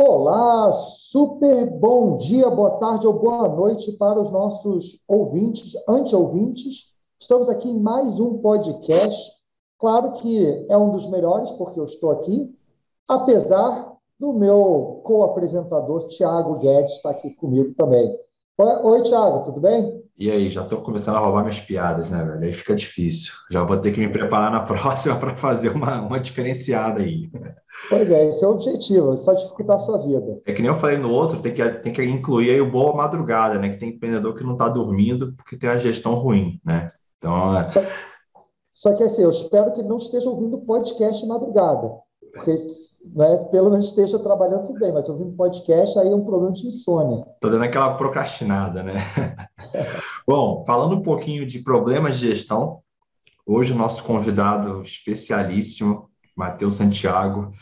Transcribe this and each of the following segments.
Olá, super bom dia, boa tarde ou boa noite para os nossos ouvintes, anti-ouvintes. Estamos aqui em mais um podcast. Claro que é um dos melhores, porque eu estou aqui, apesar do meu co-apresentador, Tiago Guedes, estar aqui comigo também. Oi, Thiago, tudo bem? E aí, já estou começando a roubar minhas piadas, né, velho? Aí fica difícil. Já vou ter que me preparar na próxima para fazer uma, uma diferenciada aí. Pois é, esse é o objetivo, é só dificultar a sua vida. É que nem eu falei no outro, tem que, tem que incluir aí o boa madrugada, né? Que tem empreendedor que não está dormindo porque tem uma gestão ruim, né? Então. É só, só que assim, eu espero que ele não esteja ouvindo podcast madrugada. Porque né, pelo menos esteja trabalhando tudo bem, mas ouvindo podcast aí é um problema de insônia. Estou dando aquela procrastinada, né? Bom, falando um pouquinho de problemas de gestão, hoje o nosso convidado especialíssimo, Matheus Santiago,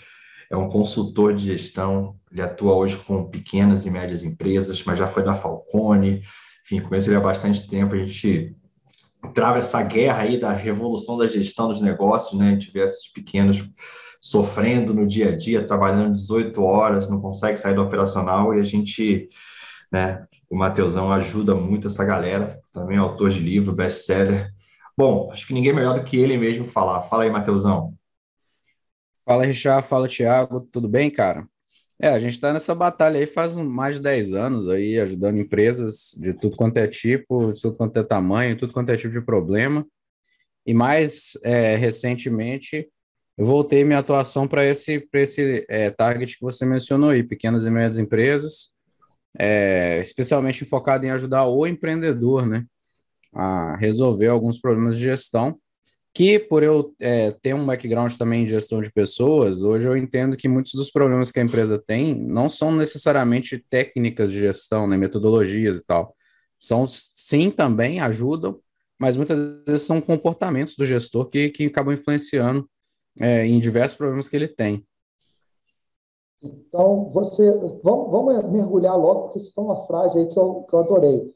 é um consultor de gestão, ele atua hoje com pequenas e médias empresas, mas já foi da Falcone, enfim, conheço ele há bastante tempo, a gente trava essa guerra aí da revolução da gestão dos negócios, né? A gente vê esses pequenos sofrendo no dia a dia, trabalhando 18 horas, não consegue sair do operacional e a gente, né, o Mateusão ajuda muito essa galera, também é autor de livro, best-seller. Bom, acho que ninguém melhor do que ele mesmo falar. Fala aí, Mateusão. Fala, Richard. Fala, Thiago. Tudo bem, cara? É, a gente está nessa batalha aí faz mais de 10 anos aí, ajudando empresas de tudo quanto é tipo, de tudo quanto é tamanho, tudo quanto é tipo de problema. E mais é, recentemente, eu voltei minha atuação para esse, pra esse é, target que você mencionou aí, pequenas e médias empresas, é, especialmente focado em ajudar o empreendedor, né, a resolver alguns problemas de gestão, que por eu é, ter um background também de gestão de pessoas, hoje eu entendo que muitos dos problemas que a empresa tem não são necessariamente técnicas de gestão, né, metodologias e tal, são sim também ajudam, mas muitas vezes são comportamentos do gestor que, que acabam influenciando é, em diversos problemas que ele tem. Então, você. Vamos, vamos mergulhar logo, porque isso foi uma frase aí que eu, que eu adorei,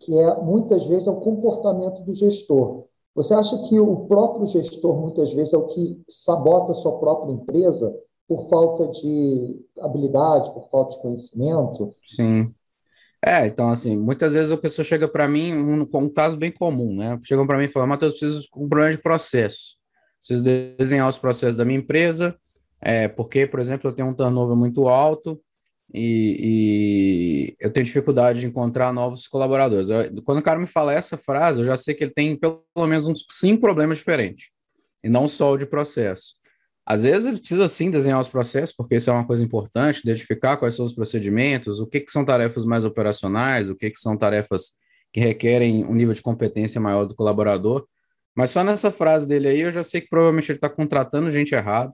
que é muitas vezes é o comportamento do gestor. Você acha que o próprio gestor, muitas vezes, é o que sabota a sua própria empresa por falta de habilidade, por falta de conhecimento? Sim. É, então, assim, muitas vezes a pessoa chega para mim, um, um caso bem comum, né? Chegam para mim e falam, Matheus, preciso de um problema de processo preciso desenhar os processos da minha empresa, é, porque, por exemplo, eu tenho um turnover muito alto e, e eu tenho dificuldade de encontrar novos colaboradores. Eu, quando o cara me fala essa frase, eu já sei que ele tem pelo menos uns cinco problemas diferentes, e não só o de processo. Às vezes ele precisa sim desenhar os processos, porque isso é uma coisa importante, identificar quais são os procedimentos, o que, que são tarefas mais operacionais, o que, que são tarefas que requerem um nível de competência maior do colaborador. Mas só nessa frase dele aí, eu já sei que provavelmente ele está contratando gente errada,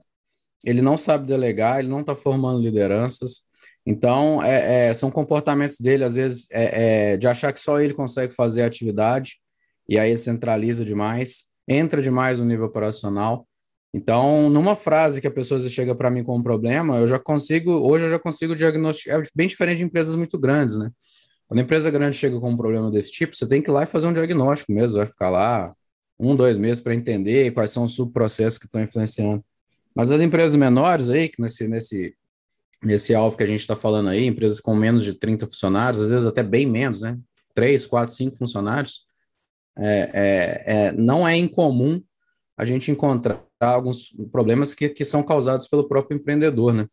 ele não sabe delegar, ele não está formando lideranças. Então, é, é, são comportamentos dele, às vezes, é, é, de achar que só ele consegue fazer a atividade, e aí ele centraliza demais, entra demais no nível operacional. Então, numa frase que a pessoa chega para mim com um problema, eu já consigo, hoje eu já consigo diagnosticar, é bem diferente de empresas muito grandes, né? Quando a empresa grande chega com um problema desse tipo, você tem que ir lá e fazer um diagnóstico mesmo, vai ficar lá um, dois meses para entender quais são os subprocessos que estão influenciando. Mas as empresas menores aí, que nesse, nesse, nesse alvo que a gente está falando aí, empresas com menos de 30 funcionários, às vezes até bem menos, né? 3, 4, 5 funcionários, é, é, é, não é incomum a gente encontrar alguns problemas que, que são causados pelo próprio empreendedor, né?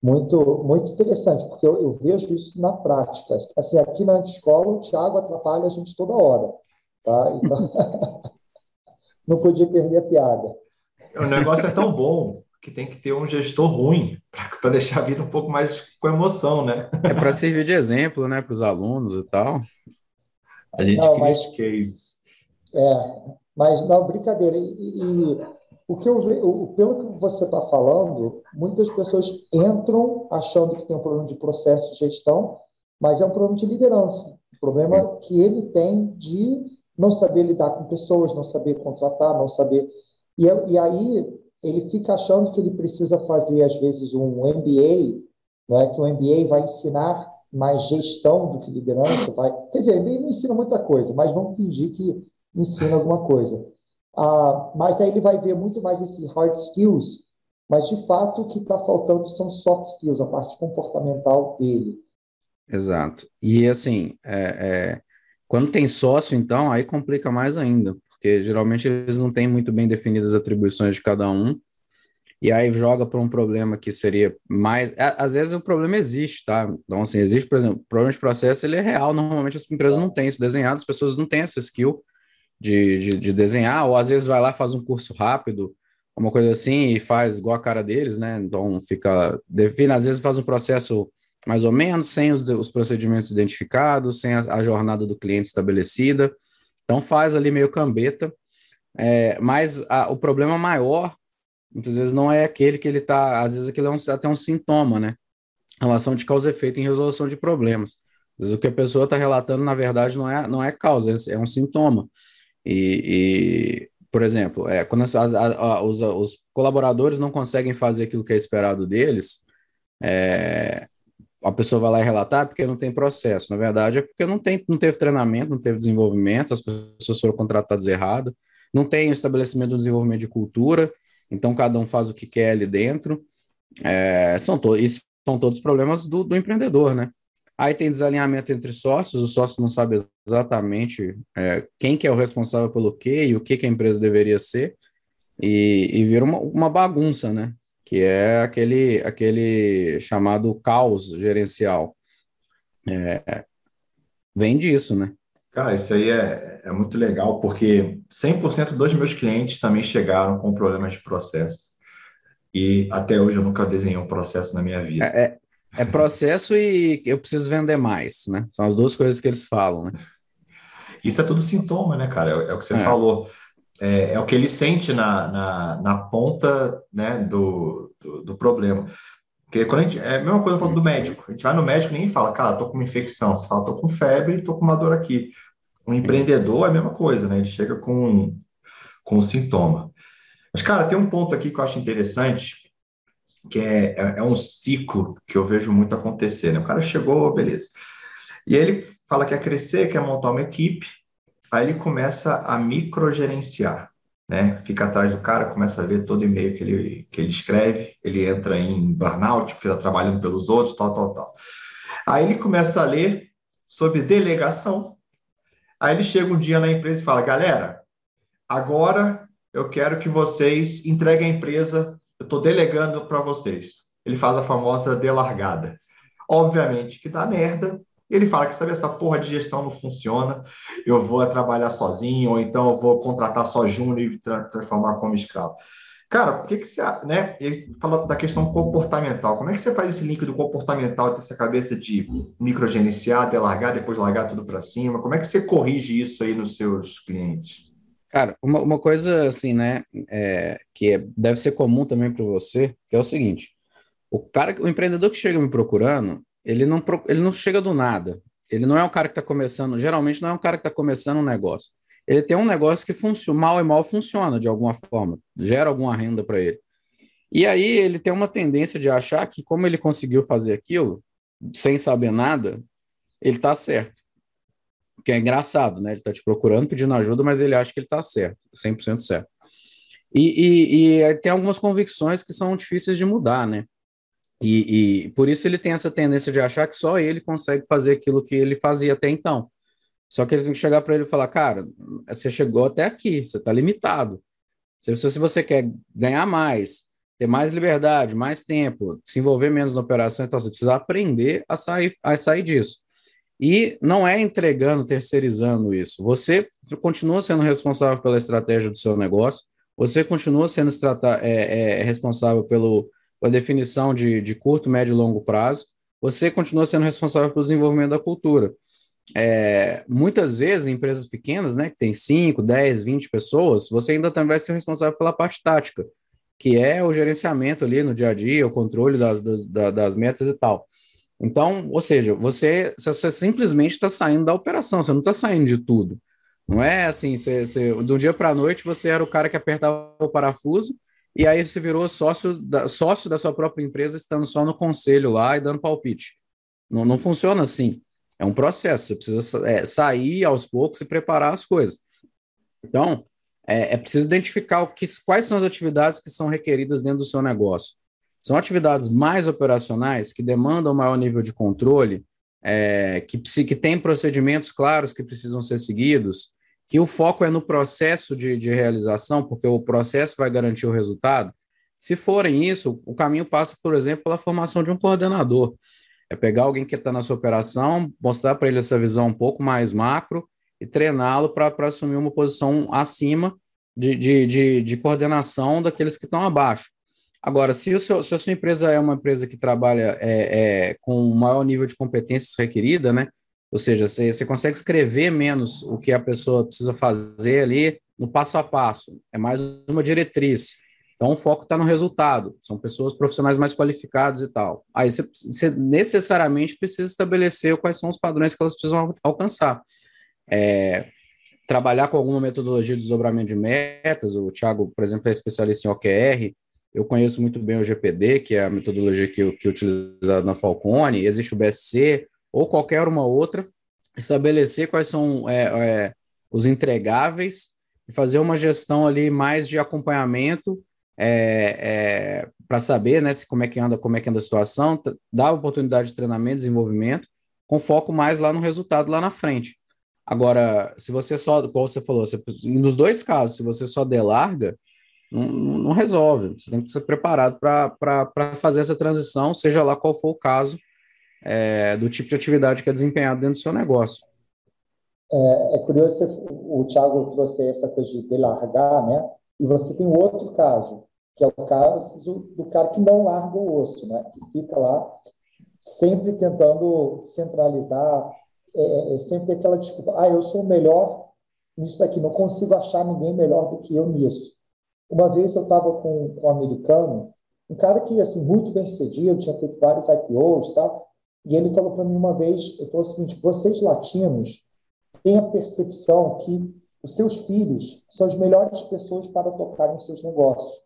Muito, muito interessante, porque eu, eu vejo isso na prática. Assim, aqui na escola, o Tiago atrapalha a gente toda hora. Tá? Então, não podia perder a piada. O negócio é tão bom que tem que ter um gestor ruim para deixar a vida um pouco mais com emoção, né? É para servir de exemplo, né, para os alunos e tal. A gente não, cria mas, cases. É, mas não, brincadeira. E, e o que eu o, pelo que você está falando, muitas pessoas entram achando que tem um problema de processo de gestão, mas é um problema de liderança. Um problema que ele tem de não saber lidar com pessoas, não saber contratar, não saber. E, e aí ele fica achando que ele precisa fazer, às vezes, um MBA, né, que o MBA vai ensinar mais gestão do que liderança. Vai... Quer dizer, ele não ensina muita coisa, mas vamos fingir que ensina alguma coisa. Ah, mas aí ele vai ver muito mais esse hard skills mas de fato o que está faltando são soft skills, a parte comportamental dele. Exato. E assim, é, é, quando tem sócio, então, aí complica mais ainda, porque geralmente eles não têm muito bem definidas as atribuições de cada um, e aí joga para um problema que seria mais. Às vezes o problema existe, tá? Então, assim, existe, por exemplo, problema de processo, ele é real. Normalmente as empresas não têm isso desenhado, as pessoas não têm essa skill de, de, de desenhar, ou às vezes vai lá, faz um curso rápido, uma coisa assim, e faz igual a cara deles, né? Então fica. Define, às vezes faz um processo mais ou menos, sem os, os procedimentos identificados, sem a, a jornada do cliente estabelecida. Então faz ali meio cambeta. É, mas a, o problema maior, muitas vezes, não é aquele que ele está, às vezes aquilo é um, até um sintoma, né? Relação de causa e efeito em resolução de problemas. Às vezes o que a pessoa está relatando, na verdade, não é, não é causa, é um sintoma. E, e por exemplo, é, quando as, a, os, os, colaboradores não conseguem fazer aquilo que é esperado deles, é, a pessoa vai lá e relatar porque não tem processo. Na verdade, é porque não, tem, não teve treinamento, não teve desenvolvimento, as pessoas foram contratadas errado, não tem o estabelecimento do desenvolvimento de cultura, então cada um faz o que quer ali dentro. É, são, to isso são todos problemas do, do empreendedor, né? Aí tem desalinhamento entre sócios, os sócios não sabem exatamente é, quem que é o responsável pelo quê e o que, que a empresa deveria ser, e, e vira uma, uma bagunça, né? Que é aquele, aquele chamado caos gerencial. É, vem disso, né? Cara, isso aí é, é muito legal, porque 100% dos meus clientes também chegaram com problemas de processo. E até hoje eu nunca desenhei um processo na minha vida. É, é é processo e eu preciso vender mais, né? São as duas coisas que eles falam, né? Isso é tudo sintoma, né, cara? É, é o que você é. falou. É, é, o que ele sente na, na, na ponta né, do, do, do, problema. Porque quando a gente, é a mesma coisa falando do médico. A gente vai no médico e nem fala, cara, tô com uma infecção. Você fala, tô com febre, tô com uma dor aqui. Um empreendedor é a mesma coisa, né? Ele chega com, com um sintoma. Mas, cara, tem um ponto aqui que eu acho interessante, que é, é, é um ciclo que eu vejo muito acontecer. Né? O cara chegou, beleza. E aí ele fala que quer crescer, quer montar uma equipe, aí ele começa a microgerenciar, né? Fica atrás do cara, começa a ver todo e-mail que ele, que ele escreve, ele entra em burnout, porque está trabalhando pelos outros, tal, tal, tal. Aí ele começa a ler sobre delegação. Aí ele chega um dia na empresa e fala: galera, agora eu quero que vocês entreguem a empresa eu estou delegando para vocês. Ele faz a famosa delargada. Obviamente que dá merda. Ele fala que sabe essa porra de gestão não funciona, eu vou trabalhar sozinho, ou então eu vou contratar só júnior e tra transformar como escravo. Cara, por que, que você. Né, ele fala da questão comportamental. Como é que você faz esse link do comportamental, ter essa cabeça de microgerenciar, delargar, depois largar tudo para cima? Como é que você corrige isso aí nos seus clientes? Cara, uma, uma coisa assim, né, é, que é, deve ser comum também para você, que é o seguinte: o cara, o empreendedor que chega me procurando, ele não, ele não chega do nada. Ele não é um cara que está começando, geralmente não é um cara que está começando um negócio. Ele tem um negócio que funciona, mal e mal funciona de alguma forma, gera alguma renda para ele. E aí ele tem uma tendência de achar que, como ele conseguiu fazer aquilo, sem saber nada, ele está certo que é engraçado, né? Ele está te procurando, pedindo ajuda, mas ele acha que ele está certo, 100% certo. E, e, e, tem algumas convicções que são difíceis de mudar, né? E, e, por isso ele tem essa tendência de achar que só ele consegue fazer aquilo que ele fazia até então. Só que eles têm que chegar para ele e falar, cara, você chegou até aqui, você está limitado. Se, se você quer ganhar mais, ter mais liberdade, mais tempo, se envolver menos na operação, então você precisa aprender a sair, a sair disso. E não é entregando, terceirizando isso. Você continua sendo responsável pela estratégia do seu negócio, você continua sendo é, é, responsável pelo, pela definição de, de curto, médio e longo prazo, você continua sendo responsável pelo desenvolvimento da cultura. É, muitas vezes, em empresas pequenas, né, que tem 5, 10, 20 pessoas, você ainda também vai ser responsável pela parte tática, que é o gerenciamento ali no dia a dia, o controle das, das, das metas e tal. Então, ou seja, você, você simplesmente está saindo da operação, você não está saindo de tudo. Não é assim, você, você, do dia para a noite você era o cara que apertava o parafuso e aí você virou sócio da, sócio da sua própria empresa, estando só no conselho lá e dando palpite. Não, não funciona assim. É um processo, você precisa é, sair aos poucos e preparar as coisas. Então, é, é preciso identificar que, quais são as atividades que são requeridas dentro do seu negócio. São atividades mais operacionais que demandam maior nível de controle, é, que, que têm procedimentos claros que precisam ser seguidos, que o foco é no processo de, de realização, porque o processo vai garantir o resultado. Se forem isso, o caminho passa, por exemplo, pela formação de um coordenador. É pegar alguém que está na sua operação, mostrar para ele essa visão um pouco mais macro e treiná-lo para assumir uma posição acima de, de, de, de coordenação daqueles que estão abaixo. Agora, se, o seu, se a sua empresa é uma empresa que trabalha é, é, com um maior nível de competências requerida, né? Ou seja, você, você consegue escrever menos o que a pessoa precisa fazer ali no passo a passo, é mais uma diretriz. Então, o foco está no resultado, são pessoas profissionais mais qualificadas e tal. Aí você, você, necessariamente precisa estabelecer quais são os padrões que elas precisam alcançar. É, trabalhar com alguma metodologia de desdobramento de metas, o Thiago, por exemplo, é especialista em OKR, eu conheço muito bem o GPD, que é a metodologia que, que é utilizada na Falcone, existe o BSC, ou qualquer uma outra, estabelecer quais são é, é, os entregáveis e fazer uma gestão ali mais de acompanhamento é, é para saber né, se, como, é que anda, como é que anda a situação, dar oportunidade de treinamento, desenvolvimento, com foco mais lá no resultado lá na frente. Agora, se você só, como você falou, você, nos dois casos, se você só delarga, não, não resolve. Você tem que ser preparado para fazer essa transição, seja lá qual for o caso é, do tipo de atividade que é desempenhado dentro do seu negócio. É, é curioso, o Thiago trouxe essa coisa de delargar, né? E você tem outro caso, que é o caso do cara que não larga o osso, né? Que fica lá sempre tentando centralizar, é, é, sempre tem aquela desculpa, ah, eu sou o melhor nisso daqui, não consigo achar ninguém melhor do que eu nisso. Uma vez eu estava com, com um americano, um cara que, assim, muito bem sucedido, tinha feito vários IPOs e tal, e ele falou para mim uma vez, ele falou o seguinte, vocês latinos têm a percepção que os seus filhos são as melhores pessoas para tocarem os seus negócios.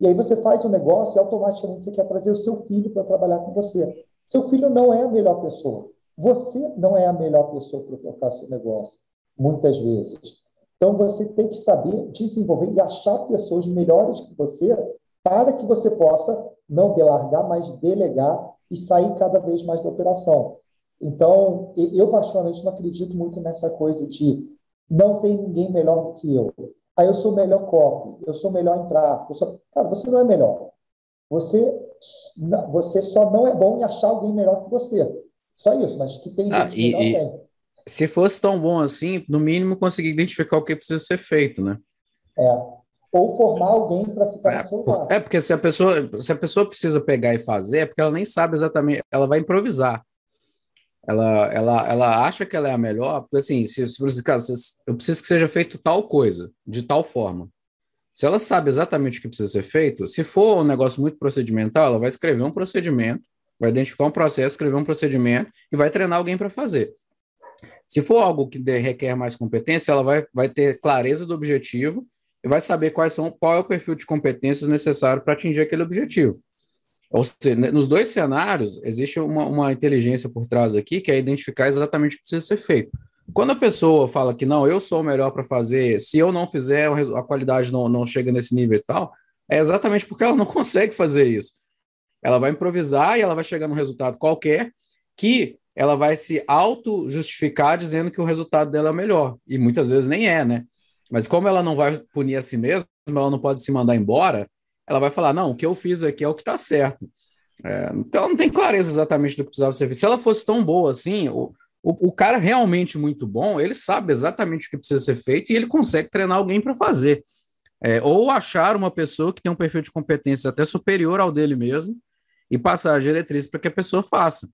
E aí você faz um negócio e automaticamente você quer trazer o seu filho para trabalhar com você. Seu filho não é a melhor pessoa. Você não é a melhor pessoa para tocar seu negócio, muitas vezes. Então você tem que saber desenvolver e achar pessoas melhores que você para que você possa não delargar, mas delegar e sair cada vez mais da operação. Então, eu particularmente não acredito muito nessa coisa de não tem ninguém melhor do que eu. Aí eu sou melhor copy, eu sou melhor em tráfego. Sou... Cara, você não é melhor. Você, você só não é bom em achar alguém melhor que você. Só isso, mas que tem ah, e, e tem. Se fosse tão bom assim, no mínimo conseguir identificar o que precisa ser feito, né? É. Ou formar alguém para ficar é, no seu. É, porque se a, pessoa, se a pessoa precisa pegar e fazer, é porque ela nem sabe exatamente, ela vai improvisar. Ela, ela, ela acha que ela é a melhor, porque assim, se, se você, cara, eu preciso que seja feito tal coisa, de tal forma. Se ela sabe exatamente o que precisa ser feito, se for um negócio muito procedimental, ela vai escrever um procedimento vai identificar um processo, escrever um procedimento e vai treinar alguém para fazer. Se for algo que requer mais competência, ela vai, vai ter clareza do objetivo e vai saber quais são, qual é o perfil de competências necessário para atingir aquele objetivo. Ou seja, nos dois cenários, existe uma, uma inteligência por trás aqui que é identificar exatamente o que precisa ser feito. Quando a pessoa fala que não, eu sou o melhor para fazer, se eu não fizer, a qualidade não, não chega nesse nível e tal, é exatamente porque ela não consegue fazer isso. Ela vai improvisar e ela vai chegar num resultado qualquer que ela vai se auto-justificar dizendo que o resultado dela é melhor. E muitas vezes nem é, né? Mas como ela não vai punir a si mesma, ela não pode se mandar embora, ela vai falar: não, o que eu fiz aqui é o que está certo. É, então não tem clareza exatamente do que precisava ser feito. Se ela fosse tão boa assim, o, o, o, cara realmente muito bom, ele sabe exatamente o que precisa ser feito e ele consegue treinar alguém para fazer. É, ou achar uma pessoa que tem um perfil de competência até superior ao dele mesmo e passar a diretriz para que a pessoa faça.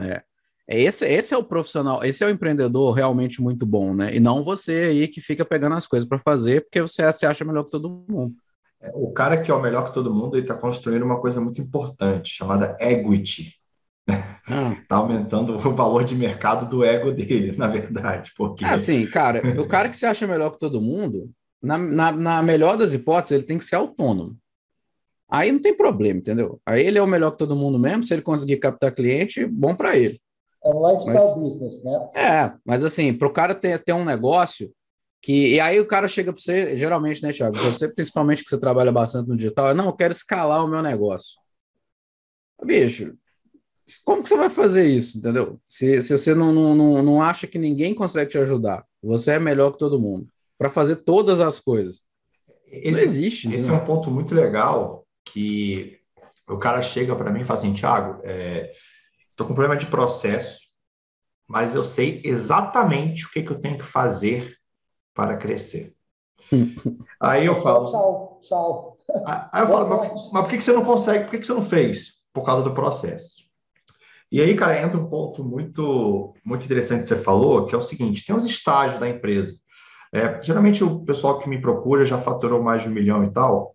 É. é. Esse, esse é o profissional, esse é o empreendedor realmente muito bom, né? E não você aí que fica pegando as coisas para fazer porque você se acha melhor que todo mundo. É, o cara que é o melhor que todo mundo, ele está construindo uma coisa muito importante, chamada equity. Está ah. Tá aumentando o valor de mercado do ego dele, na verdade. Porque... É assim, cara, o cara que se acha melhor que todo mundo, na, na, na melhor das hipóteses, ele tem que ser autônomo. Aí não tem problema, entendeu? Aí ele é o melhor que todo mundo mesmo, se ele conseguir captar cliente, bom para ele. É um lifestyle mas, business, né? É, mas assim, para o cara ter, ter um negócio, Que, e aí o cara chega para você, geralmente, né, Thiago? Você, principalmente que você trabalha bastante no digital, é, não, eu quero escalar o meu negócio. Bicho, como que você vai fazer isso, entendeu? Se, se você não, não, não acha que ninguém consegue te ajudar, você é melhor que todo mundo para fazer todas as coisas. Ele, não existe. Esse é um ponto muito legal que o cara chega para mim e fala assim, Thiago, estou com problema de processo, mas eu sei exatamente o que, que eu tenho que fazer para crescer. Aí eu falo. Tchau, tchau. Aí eu falo, mas, mas, por que, que você não consegue? Por que, que você não fez? Por causa do processo. E aí, cara, entra um ponto muito, muito interessante que você falou, que é o seguinte: tem os estágios da empresa. É, geralmente o pessoal que me procura já faturou mais de um milhão e tal.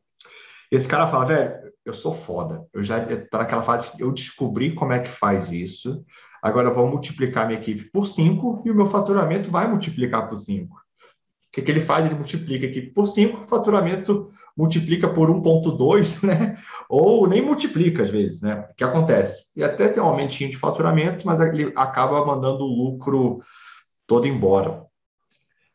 Esse cara fala, velho, eu sou foda. Eu já estou naquela fase, eu descobri como é que faz isso. Agora eu vou multiplicar minha equipe por cinco e o meu faturamento vai multiplicar por cinco. O que, que ele faz? Ele multiplica a equipe por cinco, o faturamento multiplica por 1,2, né? Ou nem multiplica às vezes, né? O que acontece? E até tem um aumentinho de faturamento, mas ele acaba mandando o lucro todo embora.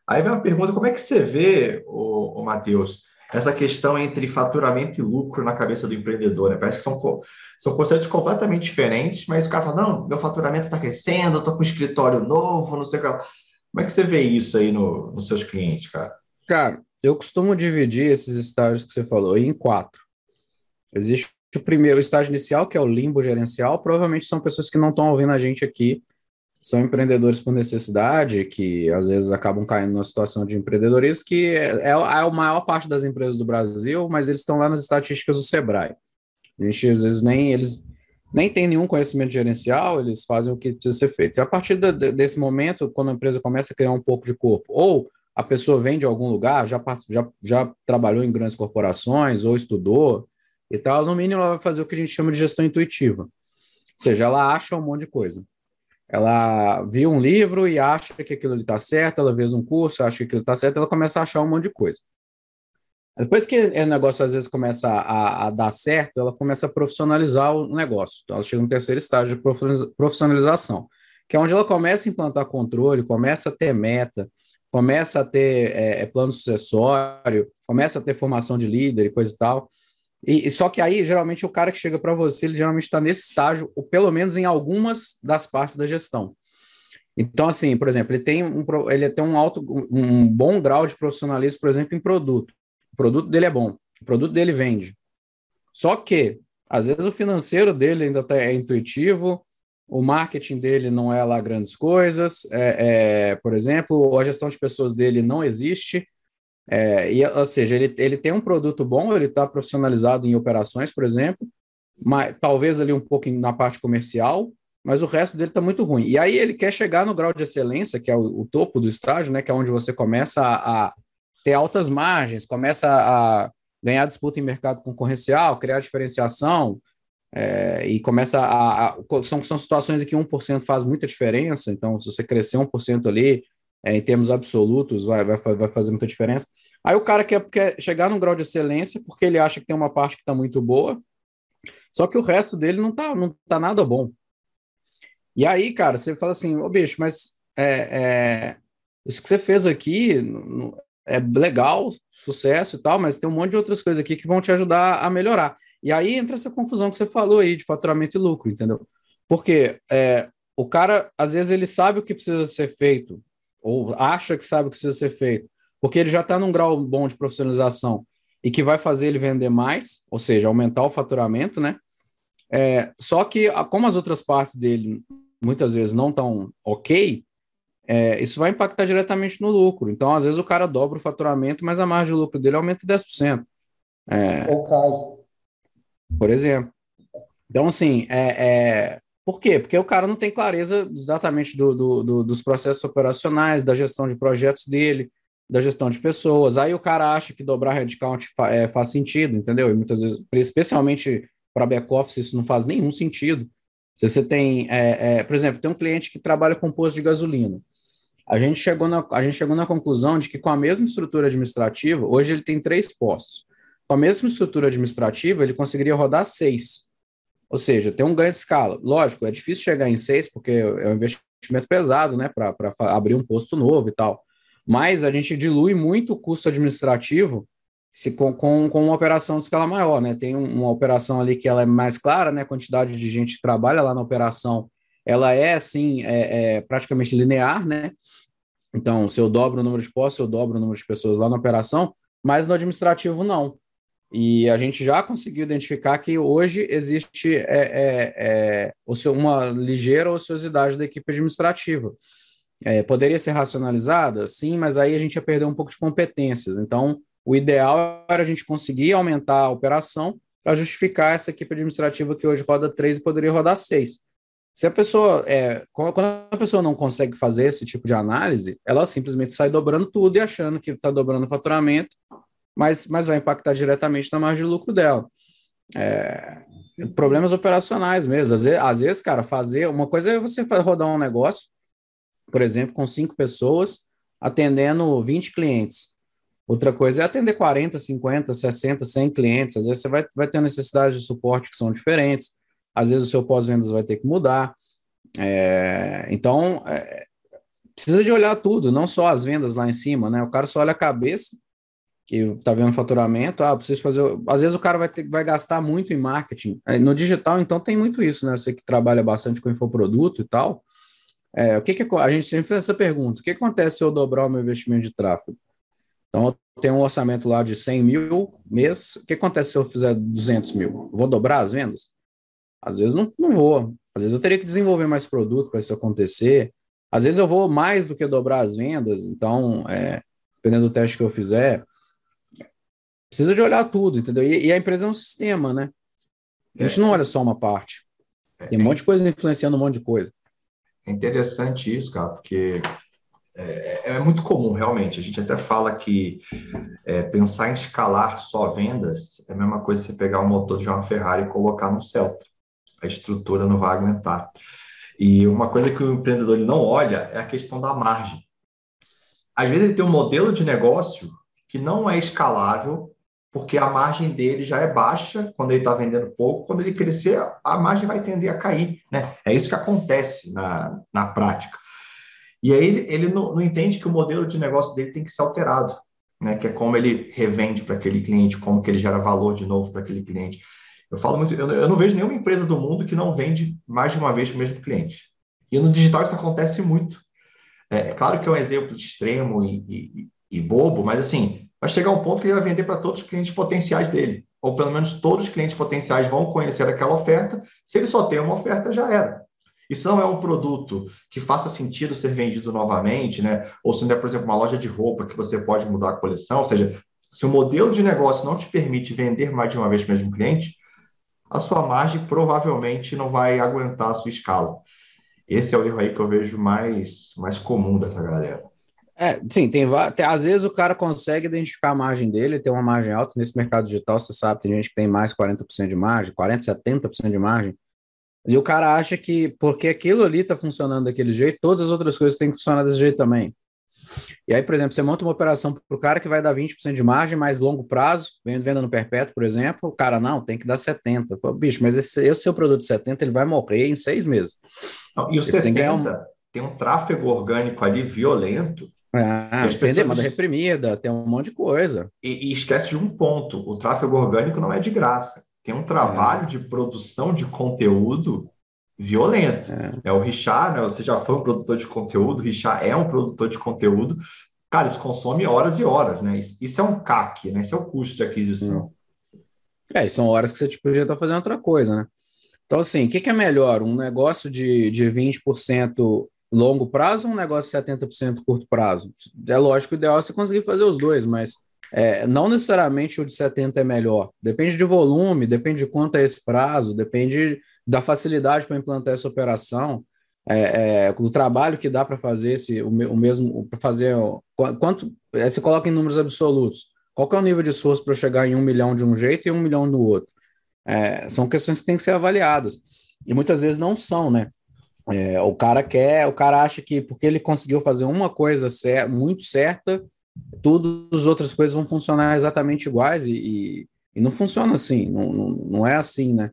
Aí vem uma pergunta: como é que você vê, o, o Matheus, essa questão entre faturamento e lucro na cabeça do empreendedor? Né? Parece que são, são conceitos completamente diferentes, mas o cara fala: não, meu faturamento está crescendo, eu estou com um escritório novo, não sei o que. Como é que você vê isso aí no, nos seus clientes, cara? Cara, eu costumo dividir esses estágios que você falou em quatro. Existe o primeiro estágio inicial, que é o limbo gerencial, provavelmente são pessoas que não estão ouvindo a gente aqui são empreendedores por necessidade, que às vezes acabam caindo numa situação de empreendedorismo, que é, é, é a maior parte das empresas do Brasil, mas eles estão lá nas estatísticas do Sebrae. A gente, às vezes, nem eles nem tem nenhum conhecimento gerencial, eles fazem o que precisa ser feito. E a partir de, desse momento, quando a empresa começa a criar um pouco de corpo, ou a pessoa vem de algum lugar, já, já, já trabalhou em grandes corporações, ou estudou e tal, no mínimo ela vai fazer o que a gente chama de gestão intuitiva. Ou seja, ela acha um monte de coisa. Ela viu um livro e acha que aquilo está certo, ela vê um curso, acha que aquilo está certo, ela começa a achar um monte de coisa. Depois que o negócio às vezes começa a, a, dar certo, ela começa a profissionalizar o negócio. Então, ela chega no terceiro estágio de profissionalização, que é onde ela começa a implantar controle, começa a ter meta, começa a ter é, é plano sucessório, começa a ter formação de líder e coisa e tal. E, só que aí, geralmente, o cara que chega para você, ele geralmente está nesse estágio, ou pelo menos em algumas das partes da gestão. Então, assim, por exemplo, ele tem um, ele tem um alto, um bom grau de profissionalismo, por exemplo, em produto. O produto dele é bom, o produto dele vende. Só que, às vezes, o financeiro dele ainda tá, é intuitivo, o marketing dele não é lá grandes coisas, é, é, por exemplo, a gestão de pessoas dele não existe, é, e, ou seja, ele, ele tem um produto bom, ele está profissionalizado em operações, por exemplo, mas, talvez ali um pouco na parte comercial, mas o resto dele está muito ruim. E aí ele quer chegar no grau de excelência, que é o, o topo do estágio, né, que é onde você começa a, a, ter altas margens, começa a ganhar disputa em mercado concorrencial, criar diferenciação, é, e começa a, a, são, são situações em que 1% faz muita diferença, então se você crescer 1% ali, é, em termos absolutos, vai, vai, vai fazer muita diferença. Aí o cara quer, quer chegar num grau de excelência porque ele acha que tem uma parte que está muito boa, só que o resto dele não está não tá nada bom. E aí, cara, você fala assim, ô bicho, mas é, é, isso que você fez aqui é legal, sucesso e tal, mas tem um monte de outras coisas aqui que vão te ajudar a melhorar. E aí entra essa confusão que você falou aí de faturamento e lucro, entendeu? Porque é, o cara, às vezes, ele sabe o que precisa ser feito, ou acha que sabe o que precisa ser feito, porque ele já está num grau bom de profissionalização e que vai fazer ele vender mais, ou seja, aumentar o faturamento, né? É, só que, como as outras partes dele muitas vezes não estão ok, é, isso vai impactar diretamente no lucro. Então, às vezes, o cara dobra o faturamento, mas a margem de lucro dele aumenta 10%. É, ou cai. Por exemplo. Então, assim, é, é por quê? Porque o cara não tem clareza exatamente do, do, do, dos processos operacionais, da gestão de projetos dele, da gestão de pessoas. Aí o cara acha que dobrar headcount fa é, faz sentido, entendeu? E muitas vezes, especialmente para back-office, isso não faz nenhum sentido. Se você tem, é, é, por exemplo, tem um cliente que trabalha com posto de gasolina. A gente, chegou na, a gente chegou na conclusão de que com a mesma estrutura administrativa, hoje ele tem três postos. Com a mesma estrutura administrativa, ele conseguiria rodar seis. Ou seja, tem um ganho de escala. Lógico, é difícil chegar em seis, porque é um investimento pesado, né, para abrir um posto novo e tal. mas a gente dilui muito o custo administrativo se com, com, com uma operação de escala maior, né? Tem uma operação ali que ela é mais clara, né? A quantidade de gente que trabalha lá na operação, ela é assim, é, é praticamente linear, né? Então, se eu dobro o número de postos, eu dobro o número de pessoas lá na operação, mas no administrativo não. E a gente já conseguiu identificar que hoje existe é, é, é, uma ligeira ociosidade da equipe administrativa. É, poderia ser racionalizada? Sim, mas aí a gente ia perder um pouco de competências. Então, o ideal era a gente conseguir aumentar a operação para justificar essa equipe administrativa que hoje roda três e poderia rodar seis. Se a pessoa, é, quando a pessoa não consegue fazer esse tipo de análise, ela simplesmente sai dobrando tudo e achando que está dobrando o faturamento mas, mas vai impactar diretamente na margem de lucro dela. É, problemas operacionais mesmo. Às vezes, às vezes, cara, fazer uma coisa é você rodar um negócio, por exemplo, com cinco pessoas, atendendo 20 clientes. Outra coisa é atender 40, 50, 60, 100 clientes. Às vezes você vai, vai ter necessidades de suporte que são diferentes. Às vezes o seu pós-vendas vai ter que mudar. É, então, é, precisa de olhar tudo, não só as vendas lá em cima, né? O cara só olha a cabeça que tá vendo faturamento, ah, preciso fazer. Às vezes o cara vai, ter, vai gastar muito em marketing. É, no digital, então, tem muito isso, né? Você que trabalha bastante com infoproduto e tal. É, o que, que a gente sempre faz essa pergunta: o que acontece se eu dobrar o meu investimento de tráfego? Então, eu tenho um orçamento lá de 100 mil mês. O que acontece se eu fizer 200 mil? vou dobrar as vendas? Às vezes não, não vou. Às vezes eu teria que desenvolver mais produto para isso acontecer. Às vezes eu vou mais do que dobrar as vendas. Então, é, dependendo do teste que eu fizer, Precisa de olhar tudo, entendeu? E, e a empresa é um sistema, né? A gente é. não olha só uma parte. Tem um monte de coisa influenciando um monte de coisa. É interessante isso, cara, porque é, é, muito comum, realmente. A gente até fala que é, pensar em escalar só vendas é a mesma coisa que você pegar o motor de uma Ferrari e colocar no Celta. A estrutura não vai aguentar. E uma coisa que o empreendedor não olha é a questão da margem. Às vezes ele tem um modelo de negócio que não é escalável porque a margem dele já é baixa quando ele está vendendo pouco, quando ele crescer, a margem vai tender a cair. Né? É isso que acontece na, na prática. E aí ele, ele não, não, entende que o modelo de negócio dele tem que ser alterado, né? que é como ele revende para aquele cliente, como que ele gera valor de novo para aquele cliente. Eu falo muito, eu, eu não vejo nenhuma empresa do mundo que não vende mais de uma vez para o mesmo cliente. E no digital isso acontece muito. É, é claro que é um exemplo extremo e, e, e bobo, mas assim, vai chegar um ponto que ele vai vender para todos os clientes potenciais dele. Ou pelo menos todos os clientes potenciais vão conhecer aquela oferta. Se ele só tem uma oferta, já era. Isso não é um produto que faça sentido ser vendido novamente, né? Ou se não é, por exemplo, uma loja de roupa que você pode mudar a coleção. Ou seja, se o modelo de negócio não te permite vender mais de uma vez para o mesmo cliente, a sua margem provavelmente não vai aguentar a sua escala. Esse é o erro aí que eu vejo mais, mais comum dessa galera. É, sim, tem, tem, às vezes o cara consegue identificar a margem dele, tem uma margem alta nesse mercado digital, você sabe, tem gente que tem mais 40% de margem, 40, 70% de margem. E o cara acha que porque aquilo ali está funcionando daquele jeito, todas as outras coisas têm que funcionar desse jeito também. E aí, por exemplo, você monta uma operação para o cara que vai dar 20% de margem, mais longo prazo, venda no perpétuo, por exemplo, o cara, não, tem que dar 70%. Falo, Bicho, mas esse, esse seu produto de 70%, ele vai morrer em seis meses. Não, e o 70% um... tem um tráfego orgânico ali violento, ah, tem pessoas... demanda reprimida, tem um monte de coisa. E, e, esquece de um ponto: o tráfego orgânico não é de graça. Tem um trabalho é. de produção de conteúdo violento. É. é o Richard, né? Você já foi um produtor de conteúdo, o Richard é um produtor de conteúdo. Cara, isso consome horas e horas, né? Isso, é um CAC, né? Isso é o custo de aquisição. É, e são horas que você tipo, podia estar fazendo outra coisa, né? Então, assim, o que, que é melhor? Um negócio de, de 20% longo prazo ou um negócio de 70% curto prazo? É lógico, o ideal é você conseguir fazer os dois, mas é, não necessariamente o de 70% é melhor. Depende de volume, depende de quanto é esse prazo, depende da facilidade para implantar essa operação, é, é, do trabalho que dá para fazer esse, o, o mesmo, para fazer, quanto, é, você coloca em números absolutos, qual é o nível de esforço para chegar em um milhão de um jeito e um milhão do outro? É, são questões que têm que ser avaliadas. E muitas vezes não são, né? É, o cara quer, o cara acha que porque ele conseguiu fazer uma coisa cer muito certa, todas as outras coisas vão funcionar exatamente iguais e, e, e não funciona assim, não, não, não é assim, né?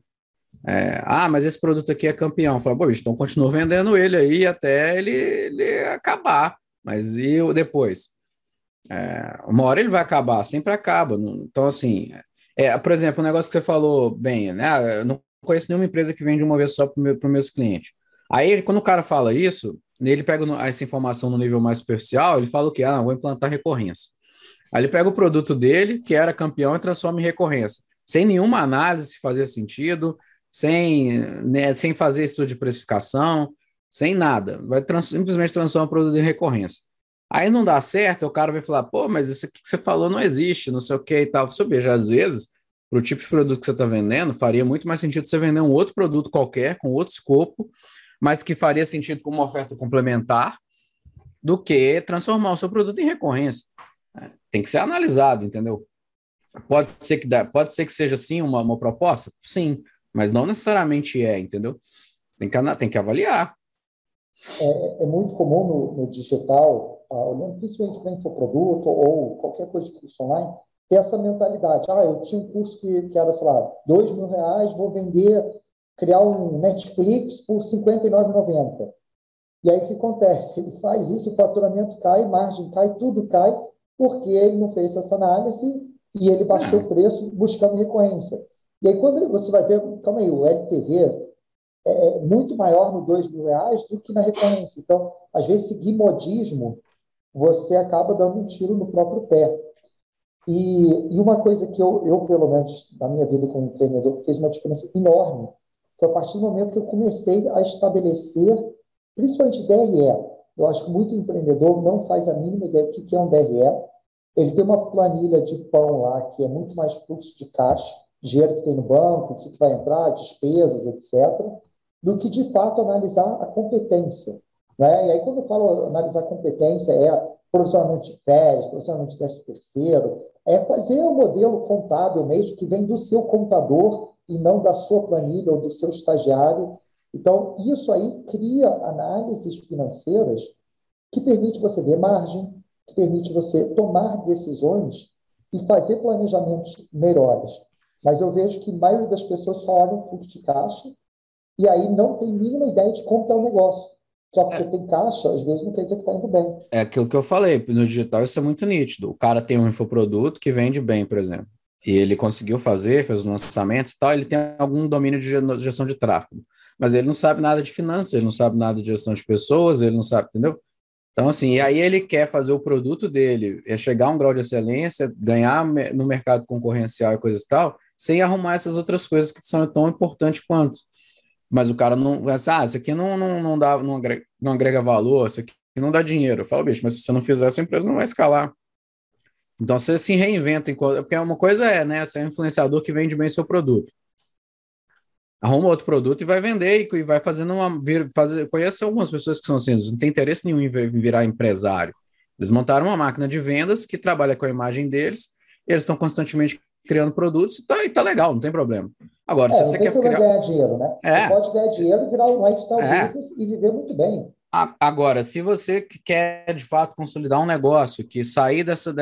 É, ah, mas esse produto aqui é campeão. Fala, pô, então continua vendendo ele aí até ele, ele acabar. Mas e depois? É, uma hora ele vai acabar, sempre acaba. Então, assim, é, por exemplo, o um negócio que você falou bem, né? Eu não conheço nenhuma empresa que vende uma vez só para os meus clientes. Aí, quando o cara fala isso, ele pega essa informação no nível mais superficial, ele fala o quê? Ah, vou implantar recorrência. Aí ele pega o produto dele, que era campeão, e transforma em recorrência. Sem nenhuma análise se fazia sentido, sem, né, sem fazer estudo de precificação, sem nada. Vai trans, simplesmente transformar o produto em recorrência. Aí não dá certo, o cara vai falar, pô, mas isso aqui que você falou não existe, não sei o que e tal. Você veja, às vezes, para o tipo de produto que você está vendendo, faria muito mais sentido você vender um outro produto qualquer, com outro escopo, mas que faria sentido como uma oferta complementar, do que transformar o seu produto em recorrência. É, tem que ser analisado, entendeu? Pode ser que, dá, pode ser que seja sim uma, uma proposta? Sim, mas não necessariamente é, entendeu? Tem que, tem que avaliar. É, é muito comum no, no digital, ah, olhando principalmente para infoproduto ou qualquer coisa de curso online, ter essa mentalidade. Ah, eu tinha um curso que, que era, sei lá, dois mil reais, vou vender, criar um Netflix por R$ 59,90. E aí o que acontece? Ele faz isso, o faturamento cai, margem cai, tudo cai, porque ele não fez essa análise e ele baixou o preço buscando recorrência. E aí, quando você vai ver, calma aí, o LTV é, é muito maior no dois mil reais do que na recorrência. Então, às vezes, seguir modismo, você acaba dando um tiro no próprio pé. E, e uma coisa que eu, eu, pelo menos, na minha vida como empreendedor, fez uma diferença enorme, foi a partir do momento que eu comecei a estabelecer, principalmente DRE. Eu acho que muito empreendedor não faz a mínima ideia do que é um DRE. Ele tem uma planilha de pão lá, que é muito mais fluxo de caixa, dinheiro que tem no banco, o que vai entrar, despesas, etc do que, de fato, analisar a competência. Né? E aí, quando eu falo analisar competência, é profissionalmente férias, profissionalmente de terceiro, é fazer o um modelo contábil mesmo, que vem do seu contador e não da sua planilha ou do seu estagiário. Então, isso aí cria análises financeiras que permite você ver margem, que permite você tomar decisões e fazer planejamentos melhores. Mas eu vejo que a maioria das pessoas só olham o fluxo de caixa e aí não tem mínima ideia de como está o negócio. Só porque é. tem caixa, às vezes não quer dizer que está indo bem. É aquilo que eu falei, no digital isso é muito nítido. O cara tem um infoproduto que vende bem, por exemplo, e ele conseguiu fazer, fez os lançamentos e tal, ele tem algum domínio de gestão de tráfego. Mas ele não sabe nada de finanças, ele não sabe nada de gestão de pessoas, ele não sabe, entendeu? Então, assim, e aí ele quer fazer o produto dele, é chegar a um grau de excelência, ganhar no mercado concorrencial e coisas e tal, sem arrumar essas outras coisas que são tão importantes quanto. Mas o cara não. Ah, isso aqui não, não, não, dá, não, agrega, não agrega valor, isso aqui não dá dinheiro. Eu falo, bicho, mas se você não fizer, essa empresa não vai escalar. Então você se reinventa, porque uma coisa é, né? Você é um influenciador que vende bem seu produto. Arruma outro produto e vai vender e vai fazendo uma. Vir, fazer, conheço algumas pessoas que são assim, não tem interesse nenhum em virar empresário. Eles montaram uma máquina de vendas que trabalha com a imagem deles, eles estão constantemente criando produtos e tá, e tá legal, não tem problema. Agora, é, se você quer criar... ganhar dinheiro, né? É. Você pode ganhar dinheiro, virar um lifestyle é. business e viver muito bem. Agora, se você quer de fato consolidar um negócio, que sair dessa.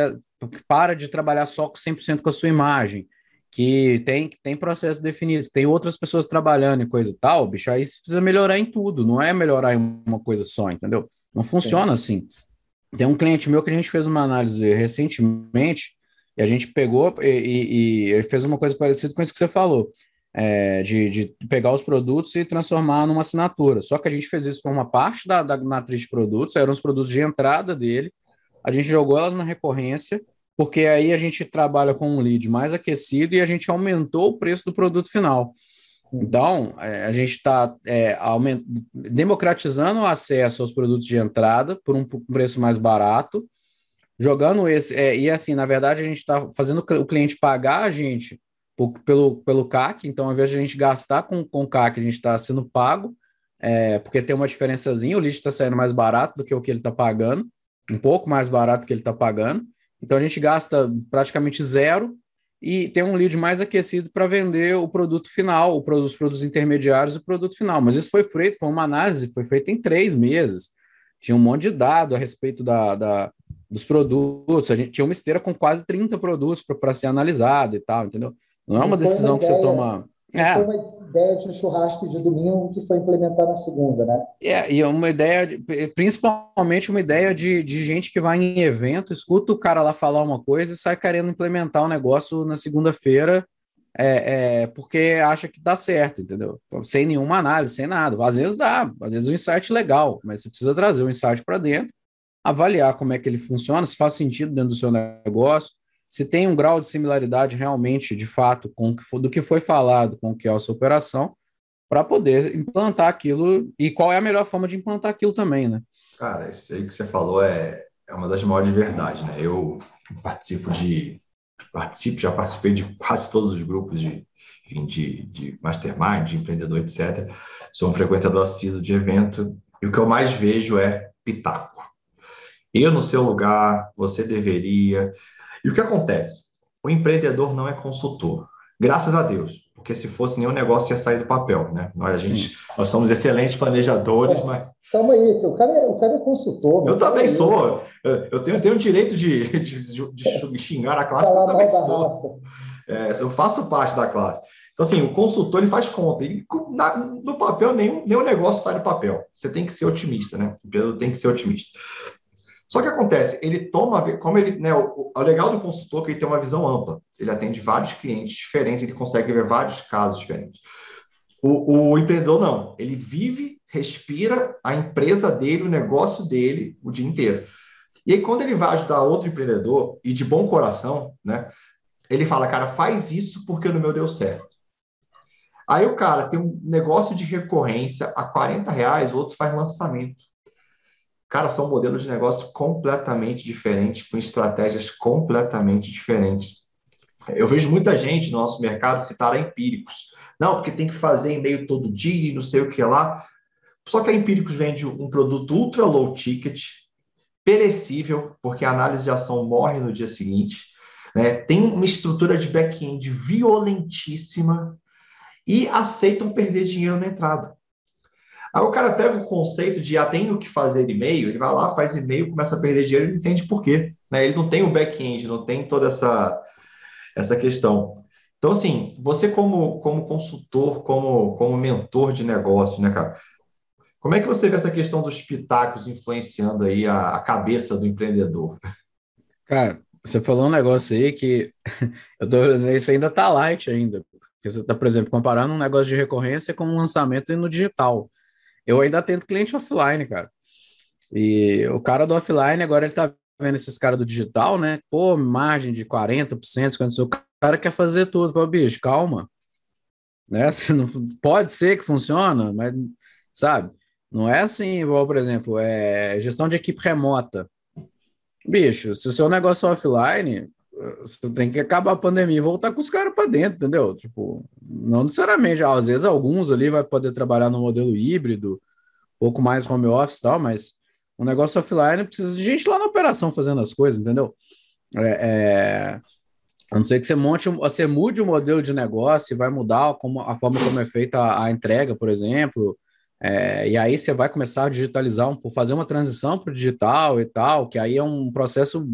que para de trabalhar só com 100% com a sua imagem, que tem, que tem processos definidos, tem outras pessoas trabalhando e coisa e tal, bicho, aí você precisa melhorar em tudo, não é melhorar em uma coisa só, entendeu? Não funciona Sim. assim. Tem um cliente meu que a gente fez uma análise recentemente, e a gente pegou e, e, e fez uma coisa parecida com isso que você falou é, de, de, pegar os produtos e transformar numa assinatura. Só que a gente fez isso para uma parte da, da matriz de produtos, eram os produtos de entrada dele, a gente jogou elas na recorrência, porque aí a gente trabalha com um lead mais aquecido e a gente aumentou o preço do produto final. Então, é, a gente está é, democratizando o acesso aos produtos de entrada por um preço mais barato, jogando esse. É, e assim, na verdade, a gente está fazendo o cliente pagar a gente pelo, pelo CAC, então ao invés de a gente gastar com, com CAC, a gente está sendo pago, é, porque tem uma diferençazinha, o lead está saindo mais barato do que o que ele está pagando, um pouco mais barato do que ele está pagando, então a gente gasta praticamente zero e tem um lead mais aquecido para vender o produto final, o produto, os produtos intermediários e o produto final. Mas isso foi feito, foi uma análise, foi feita em três meses. Tinha um monte de dado a respeito da, da dos produtos, a gente tinha uma esteira com quase 30 produtos para ser analisado e tal, entendeu? Não é uma decisão que você toma. É. Foi uma ideia de um churrasco de domingo que foi implementada na segunda, né? É, e é uma ideia, de, principalmente uma ideia de, de gente que vai em evento, escuta o cara lá falar uma coisa e sai querendo implementar o um negócio na segunda-feira, é, é, porque acha que dá certo, entendeu? Sem nenhuma análise, sem nada. Às vezes dá, às vezes é um insight legal, mas você precisa trazer o um insight para dentro, avaliar como é que ele funciona, se faz sentido dentro do seu negócio, se tem um grau de similaridade realmente, de fato, com do que foi falado com o que é a sua operação, para poder implantar aquilo e qual é a melhor forma de implantar aquilo também, né? Cara, isso aí que você falou é, é uma das maiores verdades, né? Eu participo de participo, já participei de quase todos os grupos de, enfim, de, de mastermind, de empreendedor, etc. Sou um frequentador assíduo de evento e o que eu mais vejo é pitaco. Eu no seu lugar, você deveria, e o que acontece? O empreendedor não é consultor. Graças a Deus, porque se fosse nenhum negócio ia sair do papel, né? Nós, a gente, nós somos excelentes planejadores, é, mas. Calma aí, o cara é, o cara é consultor. Eu também sou. Eu tenho, tenho o direito de, de, de xingar a classe, eu também sou. É, eu faço parte da classe. Então, assim, o consultor ele faz conta. Ele, na, no papel, nenhum, nenhum negócio sai do papel. Você tem que ser otimista, né? O empreendedor tem que ser otimista. Só que acontece, ele toma, como ele, né, o, o legal do consultor é que ele tem uma visão ampla. Ele atende vários clientes diferentes, ele consegue ver vários casos diferentes. O, o empreendedor não, ele vive, respira a empresa dele, o negócio dele o dia inteiro. E aí, quando ele vai ajudar outro empreendedor, e de bom coração, né, ele fala, cara, faz isso porque no meu deu certo. Aí o cara tem um negócio de recorrência a 40 reais, o outro faz lançamento. Cara, são modelos de negócio completamente diferentes, com estratégias completamente diferentes. Eu vejo muita gente no nosso mercado citar empíricos. Não, porque tem que fazer e-mail todo dia e não sei o que lá. Só que a Empíricos vende um produto ultra low ticket, perecível, porque a análise de ação morre no dia seguinte. Né? Tem uma estrutura de back-end violentíssima e aceitam perder dinheiro na entrada. Aí o cara pega o conceito de ah, tenho que fazer e-mail, ele vai lá, faz e-mail, começa a perder dinheiro e não entende por quê. Né? Ele não tem o back-end, não tem toda essa, essa questão. Então, assim, você como, como consultor, como, como mentor de negócio, né, cara? Como é que você vê essa questão dos pitacos influenciando aí a, a cabeça do empreendedor? Cara, você falou um negócio aí que eu tô dizendo, isso ainda tá light ainda. Porque você está, por exemplo, comparando um negócio de recorrência com um lançamento no digital. Eu ainda atendo cliente offline, cara. E o cara do offline, agora ele tá vendo esses caras do digital, né? Pô, margem de 40%, 50%. O cara quer fazer tudo. Fala, bicho, calma. Né? Pode ser que funciona, mas, sabe? Não é assim, igual, por exemplo, é gestão de equipe remota. Bicho, se o seu negócio é offline, você tem que acabar a pandemia e voltar com os caras para dentro, entendeu? Tipo, não necessariamente, às vezes alguns ali vai poder trabalhar no modelo híbrido, um pouco mais home office e tal, mas o negócio offline precisa de gente lá na operação fazendo as coisas, entendeu? É, é, a não ser que você monte, você mude o modelo de negócio, vai mudar como, a forma como é feita a, a entrega, por exemplo, é, e aí você vai começar a digitalizar, fazer uma transição para o digital e tal, que aí é um processo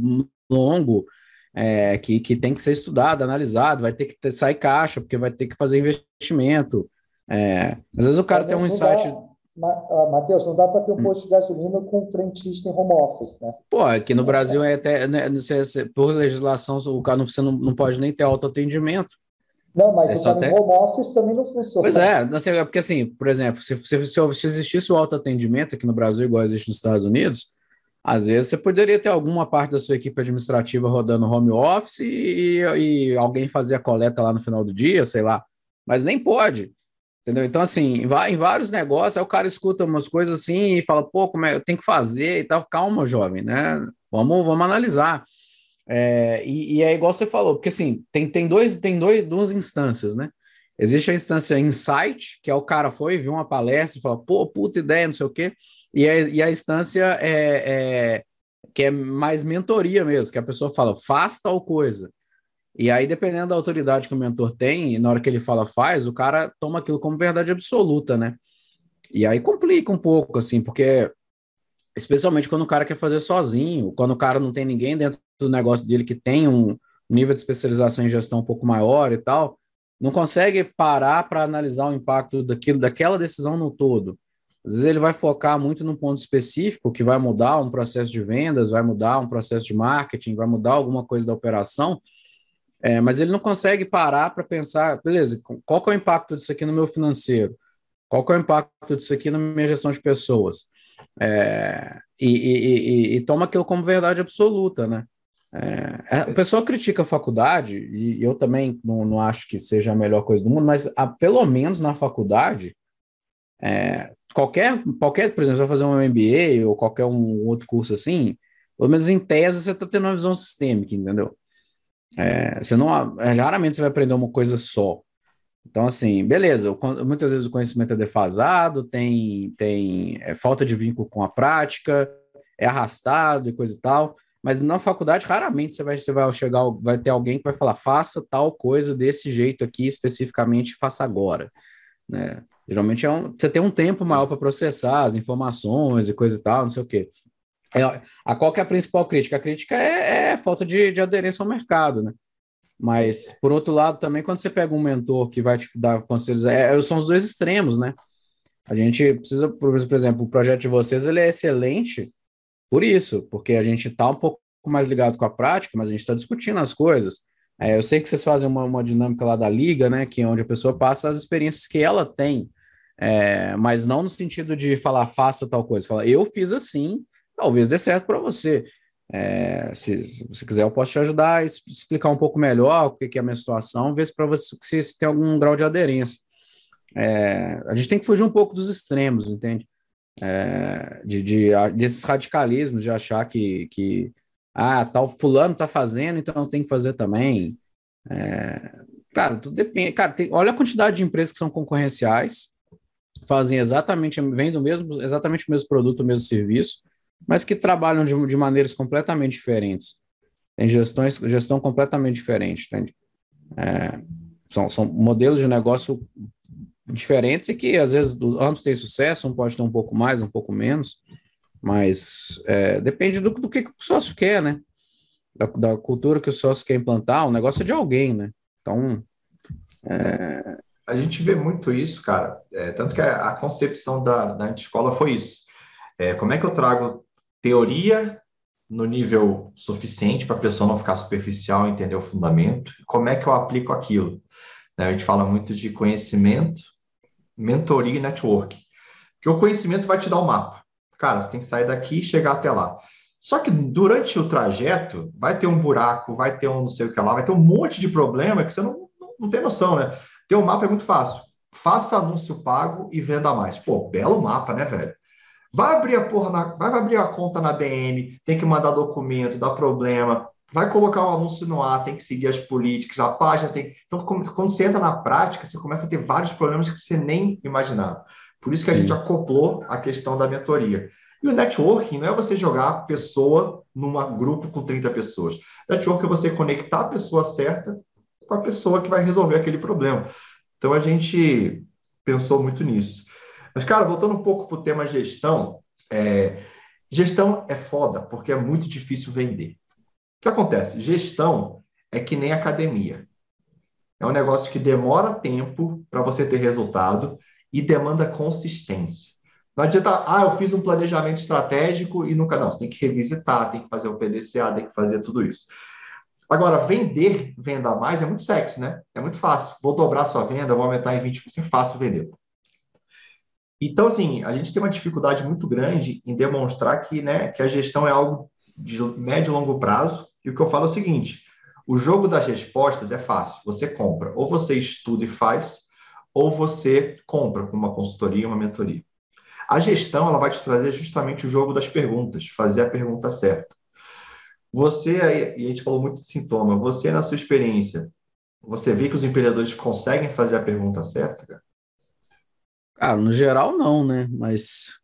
longo, é, que, que tem que ser estudado, analisado, vai ter que ter, sair caixa, porque vai ter que fazer investimento. É, às vezes o cara tem um insight. Ah, Matheus, não dá para ter um hum. posto de gasolina com frentista em home office, né? Pô, aqui no Brasil é até, né, por legislação, o cara não, você não, não pode nem ter autoatendimento. Não, mas é o cara home office também não funciona. Pois é, assim, é porque assim, por exemplo, se, se, se existisse o autoatendimento aqui no Brasil, igual existe nos Estados Unidos, às vezes você poderia ter alguma parte da sua equipe administrativa rodando home office e, e, alguém fazer a coleta lá no final do dia, sei lá, mas nem pode. Entendeu? Então, assim, em vários negócios, aí o cara escuta umas coisas assim e fala, pô, como é, eu tenho que fazer e tal. Calma, jovem, né? Vamos, vamos analisar. É, e, e, é igual você falou, porque assim, tem, tem, dois, tem dois, duas instâncias, né? Existe a instância insight, que é o cara foi, viu uma palestra e falou, pô, puta ideia, não sei o quê. E a, e a instância é, é, que é mais mentoria mesmo, que a pessoa fala, faz tal coisa. E aí, dependendo da autoridade que o mentor tem, e na hora que ele fala faz, o cara toma aquilo como verdade absoluta, né? E aí complica um pouco, assim, porque especialmente quando o cara quer fazer sozinho, quando o cara não tem ninguém dentro do negócio dele que tem um nível de especialização em gestão um pouco maior e tal, não consegue parar para analisar o impacto daquilo, daquela decisão no todo. Às vezes ele vai focar muito num ponto específico que vai mudar um processo de vendas, vai mudar um processo de marketing, vai mudar alguma coisa da operação, é, mas ele não consegue parar para pensar, beleza, qual é o impacto disso aqui no meu financeiro? Qual é o impacto disso aqui na minha gestão de pessoas? É, e, e, e, e, toma aquilo como verdade absoluta, né? É, é, o pessoal critica a faculdade, e eu também não, não acho que seja a melhor coisa do mundo, mas a, pelo menos na faculdade, é, qualquer, qualquer, por exemplo, você vai fazer um MBA ou qualquer um outro curso assim, pelo menos em tese você está tendo uma visão sistêmica, entendeu? É, você não, é, raramente você vai aprender uma coisa só. Então, assim, beleza, muitas vezes o conhecimento é defasado, tem, tem é, falta de vínculo com a prática, é arrastado e coisa e tal, mas na faculdade raramente você vai, você vai chegar, vai ter alguém que vai falar, faça tal coisa desse jeito aqui, especificamente, faça agora, né? Geralmente é um, você tem um tempo maior para processar as informações e coisa e tal, não sei o quê. É, a qual que é a principal crítica? A crítica é, é falta de, de aderência ao mercado, né? Mas, por outro lado, também quando você pega um mentor que vai te dar conselhos, é, é, são os dois extremos, né? A gente precisa, por exemplo, o projeto de vocês ele é excelente por isso, porque a gente está um pouco mais ligado com a prática, mas a gente está discutindo as coisas. É, eu sei que vocês fazem uma, uma, dinâmica lá da liga, né? Que é onde a pessoa passa as experiências que ela tem, é, mas não no sentido de falar faça tal coisa, fala eu fiz assim, talvez dê certo para você. É, se, se, você quiser, eu posso te ajudar a explicar um pouco melhor o que, que é a minha situação, ver se para você se, se, tem algum grau de aderência. É, a gente tem que fugir um pouco dos extremos, entende? É, de, de, desses radicalismos de achar que, que ah, tal fulano está fazendo, então tem que fazer também. É, cara, tudo depende. Cara, tem, olha a quantidade de empresas que são concorrenciais, fazem exatamente, vendem o mesmo, exatamente o mesmo produto, o mesmo serviço, mas que trabalham de, de maneiras completamente diferentes. Tem gestões, gestão completamente diferente, entende? É, são, são modelos de negócio diferentes e que às vezes ambos têm sucesso, um pode ter um pouco mais, um pouco menos, mas é, depende do, do que, que, o sócio quer, né? Da, da, cultura que o sócio quer implantar, o negócio é de alguém, né? Então. É... A gente vê muito isso, cara. É, tanto que a, a, concepção da, da escola foi isso. É, como é que eu trago teoria no nível suficiente para a pessoa não ficar superficial, entender o fundamento? Como é que eu aplico aquilo? Né, a gente fala muito de conhecimento, mentoria e network. Porque o conhecimento vai te dar o um mapa. Cara, você tem que sair daqui e chegar até lá. Só que durante o trajeto, vai ter um buraco, vai ter um não sei o que lá, vai ter um monte de problema que você não, não, não tem noção, né? Ter um mapa é muito fácil. Faça anúncio pago e venda mais. Pô, belo mapa, né, velho? Vai abrir a porra na, vai abrir a conta na BM, tem que mandar documento, dá problema, vai colocar um anúncio no ar, tem que seguir as políticas, a página tem. Então, quando você entra na prática, você começa a ter vários problemas que você nem imaginava. Por isso que a Sim. gente acoplou a questão da mentoria. E o networking não é você jogar pessoa num grupo com 30 pessoas. Networking é você conectar a pessoa certa com a pessoa que vai resolver aquele problema. Então a gente pensou muito nisso. Mas, cara, voltando um pouco para o tema gestão, é, gestão é foda, porque é muito difícil vender. O que acontece? Gestão é que nem academia. É um negócio que demora tempo para você ter resultado e demanda consistência. Não adianta, ah, eu fiz um planejamento estratégico e nunca. Não, você tem que revisitar, tem que fazer o PDCA, tem que fazer tudo isso. Agora, vender, venda mais, é muito sexy, né? É muito fácil. Vou dobrar sua venda, vou aumentar em 20%, é fácil vender. Então, assim, a gente tem uma dificuldade muito grande em demonstrar que, né, que a gestão é algo de médio e longo prazo. E o que eu falo é o seguinte: o jogo das respostas é fácil. Você compra, ou você estuda e faz, ou você compra com uma consultoria, uma mentoria. A gestão ela vai te trazer justamente o jogo das perguntas, fazer a pergunta certa. Você, e a gente falou muito de sintoma, você, na sua experiência, você vê que os empreendedores conseguem fazer a pergunta certa, cara? Cara, no geral não, né? Mas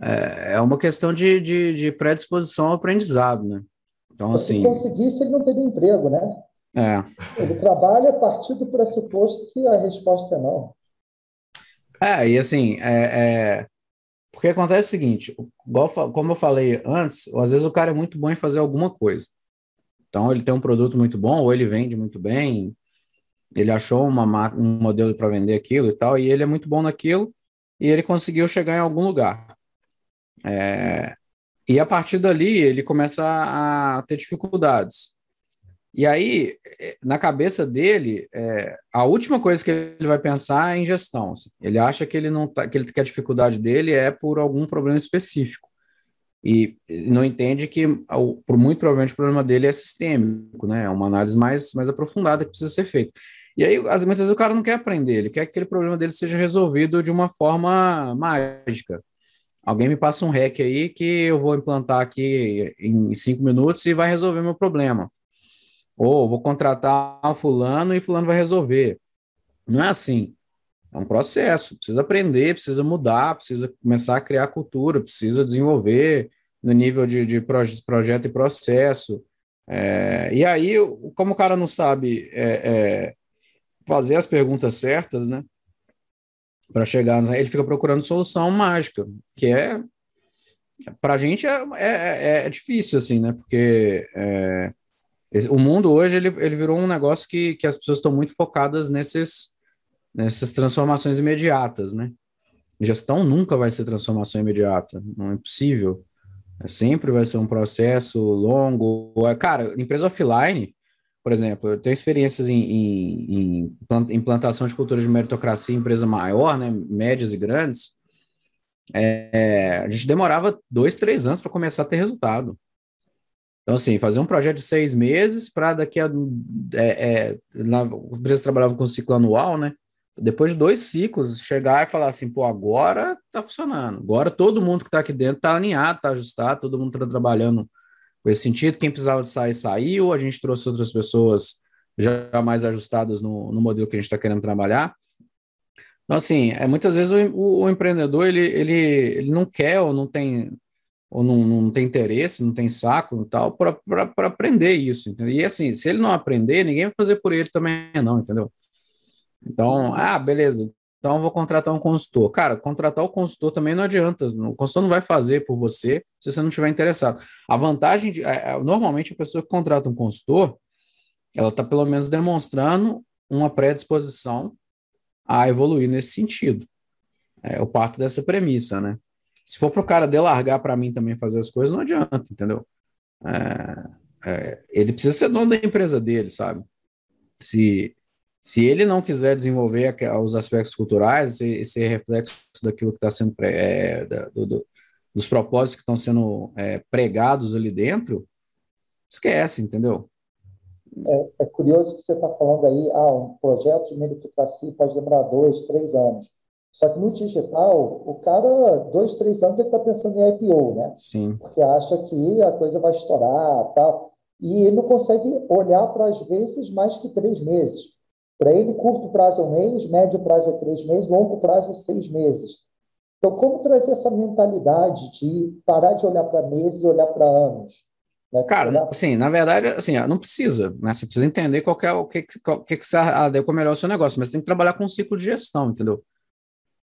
é, é uma questão de, de, de, predisposição ao aprendizado, né? Então, assim. Se conseguisse, ele não teria emprego, né? É. Ele trabalha a partir do pressuposto que a resposta é não. É, e assim, é, é... porque acontece o seguinte, como eu falei antes, às vezes o cara é muito bom em fazer alguma coisa. Então, ele tem um produto muito bom, ou ele vende muito bem, Ele achou uma, um modelo para vender aquilo e tal, e ele é muito bom naquilo, e ele conseguiu chegar em algum lugar. É, e a partir dali ele começa a ter dificuldades. E aí, é, na cabeça dele, é, a última coisa que ele vai pensar é em gestão. Assim. Ele acha que ele não tá, que, ele, que a dificuldade dele é por algum problema específico. E não entende que, por muito provavelmente, o problema dele é sistêmico, né? É uma análise mais, mais aprofundada que precisa ser feita. E aí, às vezes, o cara não quer aprender, ele quer que aquele problema dele seja resolvido de uma forma mágica. Alguém me passa um hack aí que eu vou implantar aqui em cinco minutos e vai resolver meu problema. Ou vou contratar fulano e fulano vai resolver. Não é assim. É um processo. Precisa aprender, precisa mudar, precisa começar a criar cultura, precisa desenvolver no nível de, de projeto e processo. É, e aí, como o cara não sabe é, é, fazer as perguntas certas, né? Para chegar, ele fica procurando solução mágica, que é para a gente é, é, é, é, difícil, assim, né? Porque o mundo hoje ele, ele virou um negócio que, que as pessoas estão muito focadas nesses, nessas transformações imediatas, né? Gestão nunca vai ser transformação imediata, não é possível. É, sempre vai ser um processo longo. Cara, empresa offline, por exemplo, eu tenho experiências em, em, em implantação de cultura de meritocracia em empresa maior, né, médias e grandes. É, a gente demorava dois, três anos para começar a ter resultado. Então, assim, fazer um projeto de seis meses para daqui a. É, é, na, a empresa trabalhava com ciclo anual, né? Depois de dois ciclos, chegar e falar assim, pô, agora tá funcionando. Agora todo mundo que está aqui dentro está alinhado, está ajustado, todo mundo está trabalhando com esse sentido. Quem precisava de sair, saiu. A gente trouxe outras pessoas já mais ajustadas no, no modelo que a gente está querendo trabalhar. Então, assim, é, muitas vezes o, o, o, empreendedor, ele, ele, ele não quer ou não tem ou não, não tem interesse, não tem saco e tal, para aprender isso, entendeu? E assim, se ele não aprender, ninguém vai fazer por ele também, não, entendeu? Então, ah, beleza, então vou contratar um consultor. Cara, contratar o consultor também não adianta, o consultor não vai fazer por você se você não estiver interessado. A vantagem, de, é, é, normalmente a pessoa que contrata um consultor, ela está pelo menos demonstrando uma predisposição a evoluir nesse sentido. É, eu parto dessa premissa, né? Se for para o cara delargar para mim também fazer as coisas, não adianta, entendeu? É, é, ele precisa ser dono da empresa dele, sabe? Se, se ele não quiser desenvolver os aspectos culturais, esse, reflexo daquilo que está sendo é, da, do, dos propósitos que estão sendo é, pregados ali dentro, esquece, entendeu? É, é curioso que você está falando aí, ah, um projeto de meritocracia pode demorar dois, três anos. Só que no digital, o cara, dois, três anos, ele está pensando em IPO, né? Sim. Porque acha que a coisa vai estourar tal. E ele não consegue olhar para, às vezes, mais que três meses. Para ele, curto prazo é um mês, médio prazo é três meses, longo prazo é seis meses. Então, como trazer essa mentalidade de parar de olhar para meses e olhar para anos? Né? Cara, olhar... assim, na verdade, assim, não precisa, né? Você precisa entender qual é o que, qual, que, que você adequa melhor ao seu negócio, mas você tem que trabalhar com um ciclo de gestão, entendeu?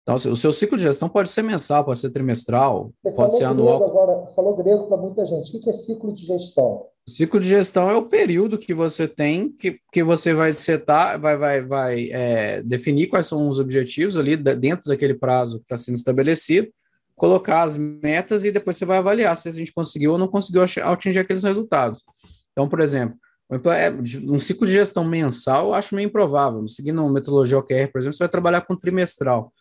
Então, o seu ciclo de gestão pode ser mensal, pode ser trimestral, Você pode ser anual. Agora, falou grego para muita gente. O que é ciclo de gestão? O ciclo de gestão é o período que você tem, que, que você vai setar, vai, vai, vai é, definir quais são os objetivos ali dentro daquele prazo que está sendo estabelecido, colocar as metas e depois você vai avaliar se a gente conseguiu ou não conseguiu atingir aqueles resultados. Então, por exemplo, é, um ciclo de gestão mensal eu acho meio improvável. Seguindo uma metodologia OKR, por exemplo, você vai trabalhar com trimestral.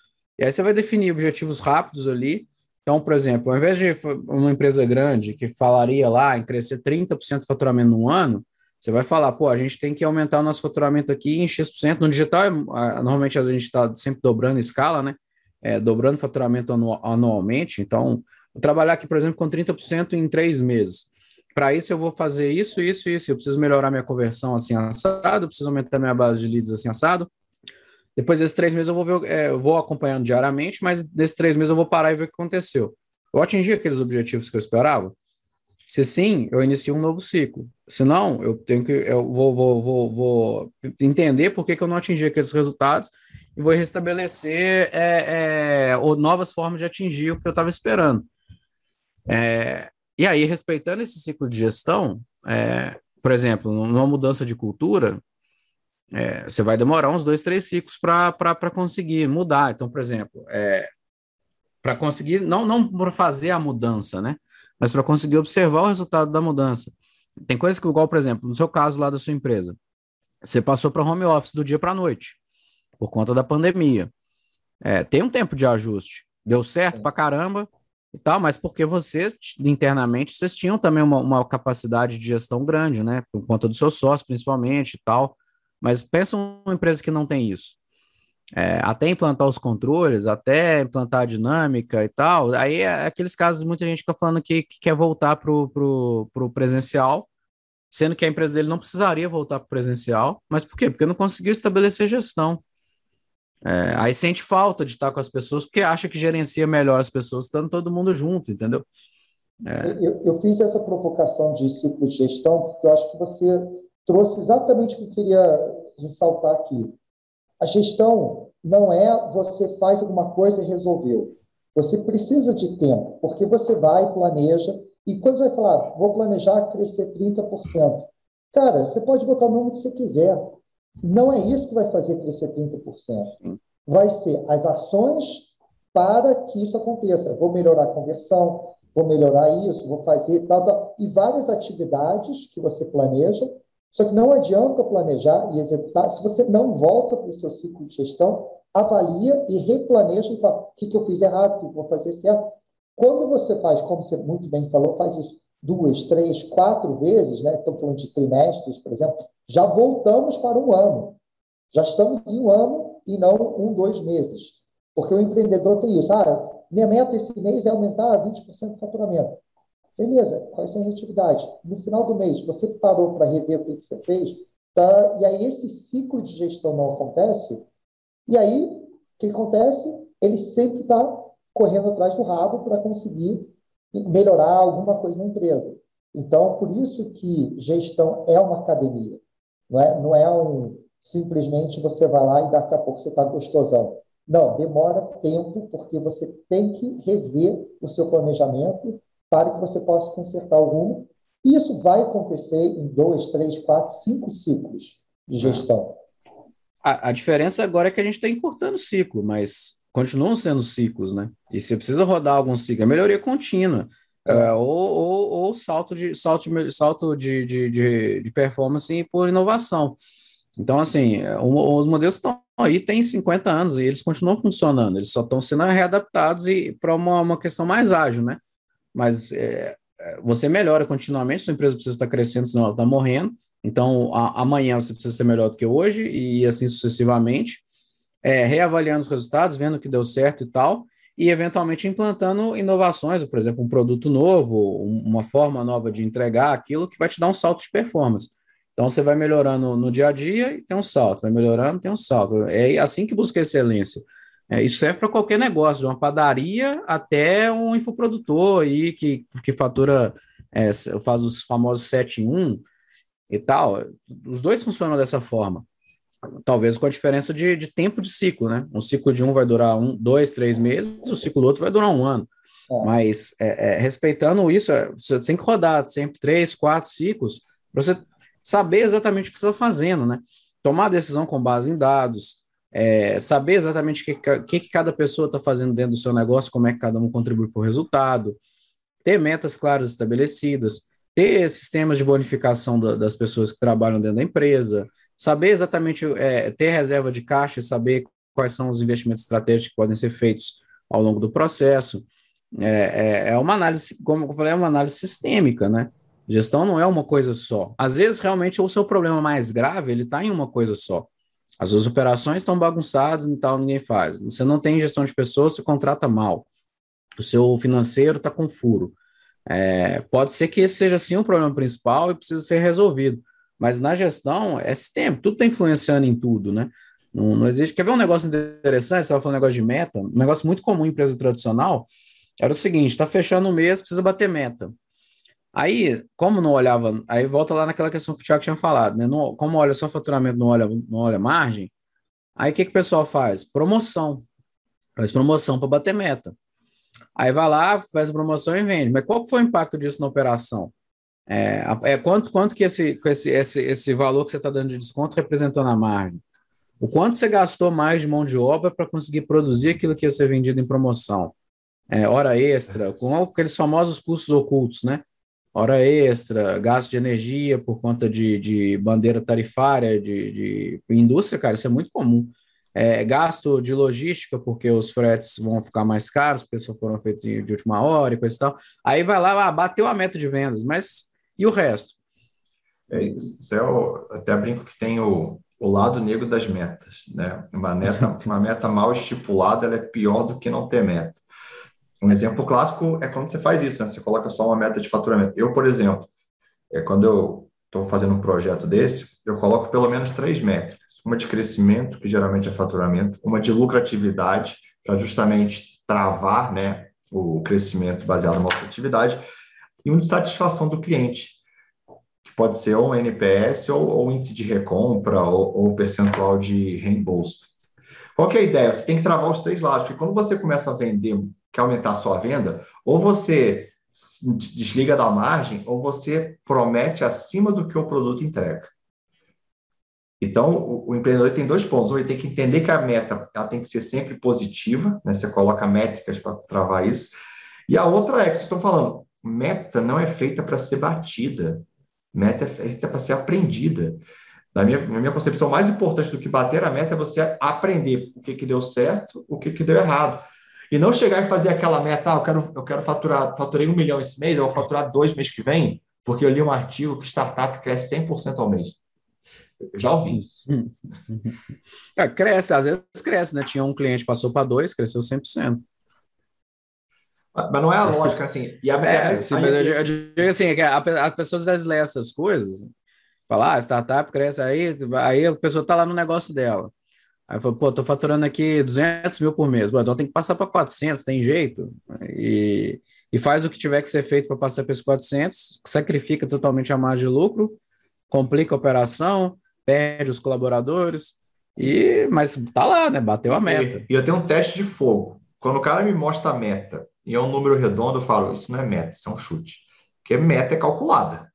E aí você vai definir objetivos rápidos ali. Então, por exemplo, ao invés de uma empresa grande que falaria lá em crescer 30% de faturamento no ano, você vai falar, pô, a gente tem que aumentar o nosso faturamento aqui em X%. No digital, normalmente a gente está sempre dobrando a escala, né? É, dobrando o faturamento anualmente. Então, vou trabalhar aqui, por exemplo, com 30% em três meses. Para isso, eu vou fazer isso, isso, isso. Eu preciso melhorar minha conversão assim assado, preciso aumentar minha base de leads assim assado, depois desses três meses eu vou ver, é, eu vou acompanhando diariamente, mas nesses três meses eu vou parar e ver o que aconteceu. Eu atingi aqueles objetivos que eu esperava? Se sim, eu inicio um novo ciclo. Se não, eu tenho que eu vou, vou, vou, vou entender por que, que eu não atingi aqueles resultados e vou restabelecer é, é, ou novas formas de atingir o que eu estava esperando. É, e aí, respeitando esse ciclo de gestão, é, por exemplo, numa mudança de cultura, é, você vai demorar uns dois, três ciclos para conseguir mudar. Então, por exemplo, é, para conseguir, não, não para fazer a mudança, né? Mas para conseguir observar o resultado da mudança. Tem coisas que, igual, por exemplo, no seu caso lá da sua empresa, você passou para home office do dia para a noite, por conta da pandemia. É, tem um tempo de ajuste. Deu certo para caramba e tal, mas porque vocês, internamente, vocês tinham também uma, uma capacidade de gestão grande, né? Por conta do seu sócio, principalmente e tal. Mas pensa uma empresa que não tem isso. É, até implantar os controles, até implantar a dinâmica e tal, aí é aqueles casos, muita gente está falando que, que, quer voltar para o presencial, sendo que a empresa dele não precisaria voltar para o presencial, mas por quê? Porque não conseguiu estabelecer gestão. É, aí sente falta de estar com as pessoas, porque acha que gerencia melhor as pessoas estando todo mundo junto, entendeu? É. Eu, eu, fiz essa provocação de ciclo de gestão, porque eu acho que você trouxe exatamente o que eu queria ressaltar aqui. A gestão não é você faz alguma coisa e resolveu. Você precisa de tempo, porque você vai, planeja, e quando você vai falar, vou planejar crescer 30%, cara, você pode botar o número que você quiser. Não é isso que vai fazer crescer 30%. Vai ser as ações para que isso aconteça. Vou melhorar a conversão, vou melhorar isso, vou fazer tal, tal, e várias atividades que você planeja só que não adianta planejar e executar se você não volta para o seu ciclo de gestão, avalia e replaneja e fala: o que, que eu fiz errado, o que, que vou fazer certo. Quando você faz, como você muito bem falou, faz isso duas, três, quatro vezes, né? Estou falando de trimestres, por exemplo, já voltamos para um ano. Já estamos em um ano e não um, dois meses. Porque o empreendedor tem isso. Ah, minha meta esse mês é aumentar 20% do faturamento. Beleza, quais são as atividades? No final do mês, você parou para rever o que, que você fez, tá? e aí esse ciclo de gestão não acontece, e aí o que acontece? Ele sempre está correndo atrás do rabo para conseguir melhorar alguma coisa na empresa. Então, por isso que gestão é uma academia. Não é, não é um simplesmente você vai lá e daqui a pouco você está gostosão. Não, demora tempo, porque você tem que rever o seu planejamento para que você possa consertar o rumo. E isso vai acontecer em dois, três, quatro, cinco ciclos de é. gestão. A, a diferença agora é que a gente está encurtando o ciclo, mas continuam sendo ciclos, né? E você precisa rodar algum ciclo, é melhoria contínua. É, ou, ou, ou, salto de salto, de, salto de, de, de, performance por inovação. Então, assim, os modelos estão aí, tem 50 anos e eles continuam funcionando, eles só estão sendo readaptados e para uma, uma questão mais ágil, né? Mas é, é, você melhora continuamente, sua empresa precisa estar crescendo, senão ela está morrendo. Então, a, amanhã você precisa ser melhor do que hoje, e assim sucessivamente, é, reavaliando os resultados, vendo que deu certo e tal, e eventualmente implantando inovações, por exemplo, um produto novo, um, uma forma nova de entregar aquilo que vai te dar um salto de performance. Então, você vai melhorando no dia a dia e tem um salto, vai melhorando, tem um salto. É assim que busca excelência. É, isso serve para qualquer negócio, de uma padaria até um infoprodutor aí que, que fatura, é, faz os famosos 7 em 1 e tal. Os dois funcionam dessa forma. Talvez com a diferença de, de tempo de ciclo, né? Um ciclo de um vai durar um, dois, três meses, o ciclo do outro vai durar um ano. É. Mas é, é respeitando isso, é, você tem que rodar sempre três, quatro ciclos para você saber exatamente o que você está fazendo, né? Tomar decisão com base em dados, é, saber exatamente o que, que, que, cada pessoa está fazendo dentro do seu negócio, como é que cada um contribui para o resultado, ter metas claras estabelecidas, ter sistemas de bonificação da, das pessoas que trabalham dentro da empresa, saber exatamente, é, ter reserva de caixa e saber quais são os investimentos estratégicos que podem ser feitos ao longo do processo. É, é, é uma análise, como eu falei, é uma análise sistêmica, né? Gestão não é uma coisa só. Às vezes, realmente, o seu problema mais grave, ele está em uma coisa só. As suas operações estão bagunçadas e tal, ninguém faz. Você não tem gestão de pessoas, você contrata mal. O seu financeiro está com furo. É, pode ser que esse seja sim o problema principal e precisa ser resolvido. Mas na gestão é sistema, tudo está influenciando em tudo, né? Não, não, existe. Quer ver um negócio interessante? Você estava falando um negócio de meta, um negócio muito comum em empresa tradicional era o seguinte: está fechando o mês, precisa bater meta. Aí, como não olhava, aí volta lá naquela questão que o Thiago tinha falado, né? Não, como olha só faturamento, não olha, não olha margem, aí o que, que o pessoal faz? Promoção. Faz promoção para bater meta. Aí vai lá, faz promoção e vende. Mas qual foi o impacto disso na operação? É, é quanto, quanto que esse, esse, esse, esse valor que você está dando de desconto representou na margem? O quanto você gastou mais de mão de obra para conseguir produzir aquilo que ia ser vendido em promoção? É, hora extra, com aqueles famosos custos ocultos, né? Hora extra, gasto de energia por conta de, de bandeira tarifária, de, de indústria, cara, isso é muito comum. É, gasto de logística, porque os fretes vão ficar mais caros, porque só foram feitos de última hora e coisa e tal. Aí vai lá, ah, bateu a meta de vendas, mas e o resto? É, isso é o, até brinco que tem o, o lado negro das metas, né? Uma meta, uma meta mal estipulada, ela é pior do que não ter meta. Um exemplo clássico é quando você faz isso, né? Você coloca só uma meta de faturamento. Eu, por exemplo, é, quando eu estou fazendo um projeto desse, eu coloco pelo menos três métricas. Uma de crescimento, que geralmente é faturamento, uma de lucratividade, para justamente travar né, o crescimento baseado numa lucratividade, e um de satisfação do cliente, que pode ser ou um NPS, ou, ou índice de recompra, ou, ou percentual de reembolso. Qual é a ideia? Você tem que travar os três lados, porque quando você começa a vender quer aumentar a sua venda, ou você desliga da margem, ou você promete acima do que o produto entrega. Então, o, o empreendedor tem dois pontos. Ele tem que entender que a meta ela tem que ser sempre positiva, né? você coloca métricas para travar isso. E a outra é que vocês estão falando, meta não é feita para ser batida, meta é feita para ser aprendida. Na minha, na minha concepção, mais importante do que bater a meta é você aprender o que, que deu certo, o que, que deu errado. E não chegar e fazer aquela meta, ah, eu quero, eu quero faturar, faturei um milhão esse mês, eu vou faturar dois meses que vem, porque eu li um artigo que startup cresce 100% ao mês. Eu já ouvi isso. É, cresce, às vezes cresce, né? Tinha um cliente, passou para dois, cresceu 100%. Mas não é a lógica, assim. E a, é, a, sim, a, eu, eu digo assim, é que as pessoas às vezes lê essas coisas, falar, ah, startup cresce, aí, aí a pessoa está lá no negócio dela. Aí falei, pô, tô faturando aqui 200 mil por mês. Bom, então tem que passar para 400, tem jeito. E, e faz o que tiver que ser feito para passar para esses 400, sacrifica totalmente a margem de lucro, complica a operação, perde os colaboradores, e mas tá lá, né? Bateu a meta. E, e eu tenho um teste de fogo. Quando o cara me mostra a meta e é um número redondo, eu falo, isso não é meta, isso é um chute. Porque meta é calculada.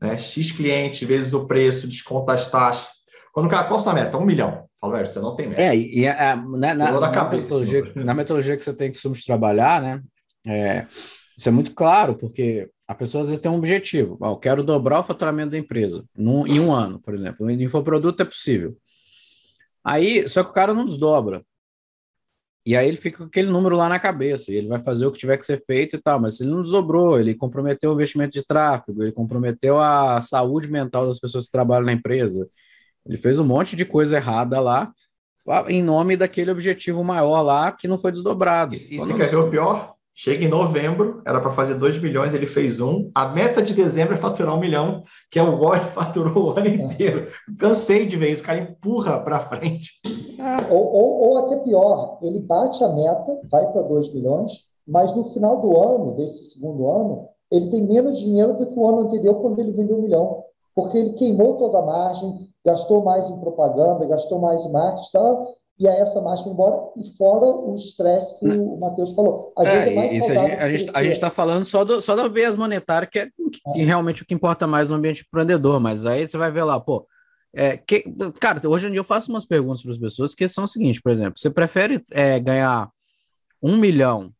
Né? X cliente vezes o preço, desconta as taxas. Quando o cara, qual a sua meta? Um milhão. Fala, velho, você não tem meta. É, e a, na, na, na, metodologia, na, metodologia, que você tem que trabalhar, né? É, isso é muito claro, porque a pessoa às vezes tem um objetivo. eu quero dobrar o faturamento da empresa num, em um ano, por exemplo. No infoproduto é possível. Aí, só que o cara não desdobra. E aí ele fica com aquele número lá na cabeça, e ele vai fazer o que tiver que ser feito e tal, mas ele não desdobrou, ele comprometeu o investimento de tráfego, ele comprometeu a saúde mental das pessoas que trabalham na empresa, ele fez um monte de coisa errada lá, em nome daquele objetivo maior lá que não foi desdobrado. E, e você quer ver o pior? Chega em novembro, era para fazer 2 milhões, ele fez um. A meta de dezembro é faturar um milhão, que é o Gol faturou o ano inteiro. Cansei de ver isso, o cara empurra para frente. É. Ou, ou, ou, até pior, ele bate a meta, vai para 2 milhões, mas no final do ano, desse segundo ano, ele tem menos dinheiro do que o ano anterior, quando ele vendeu um milhão. Porque ele queimou toda a margem, gastou mais em propaganda, gastou mais em marketing, tá? e aí essa marcha foi embora, e fora o estresse que o Matheus falou. Às é, vezes é mais isso a gente a está falando só, do, só da viés monetária, que é, que é. realmente o que importa mais no ambiente empreendedor, mas aí você vai ver lá, pô, é, que, cara, hoje em dia eu faço umas perguntas para as pessoas que são o seguinte, por exemplo, você prefere é, ganhar um milhão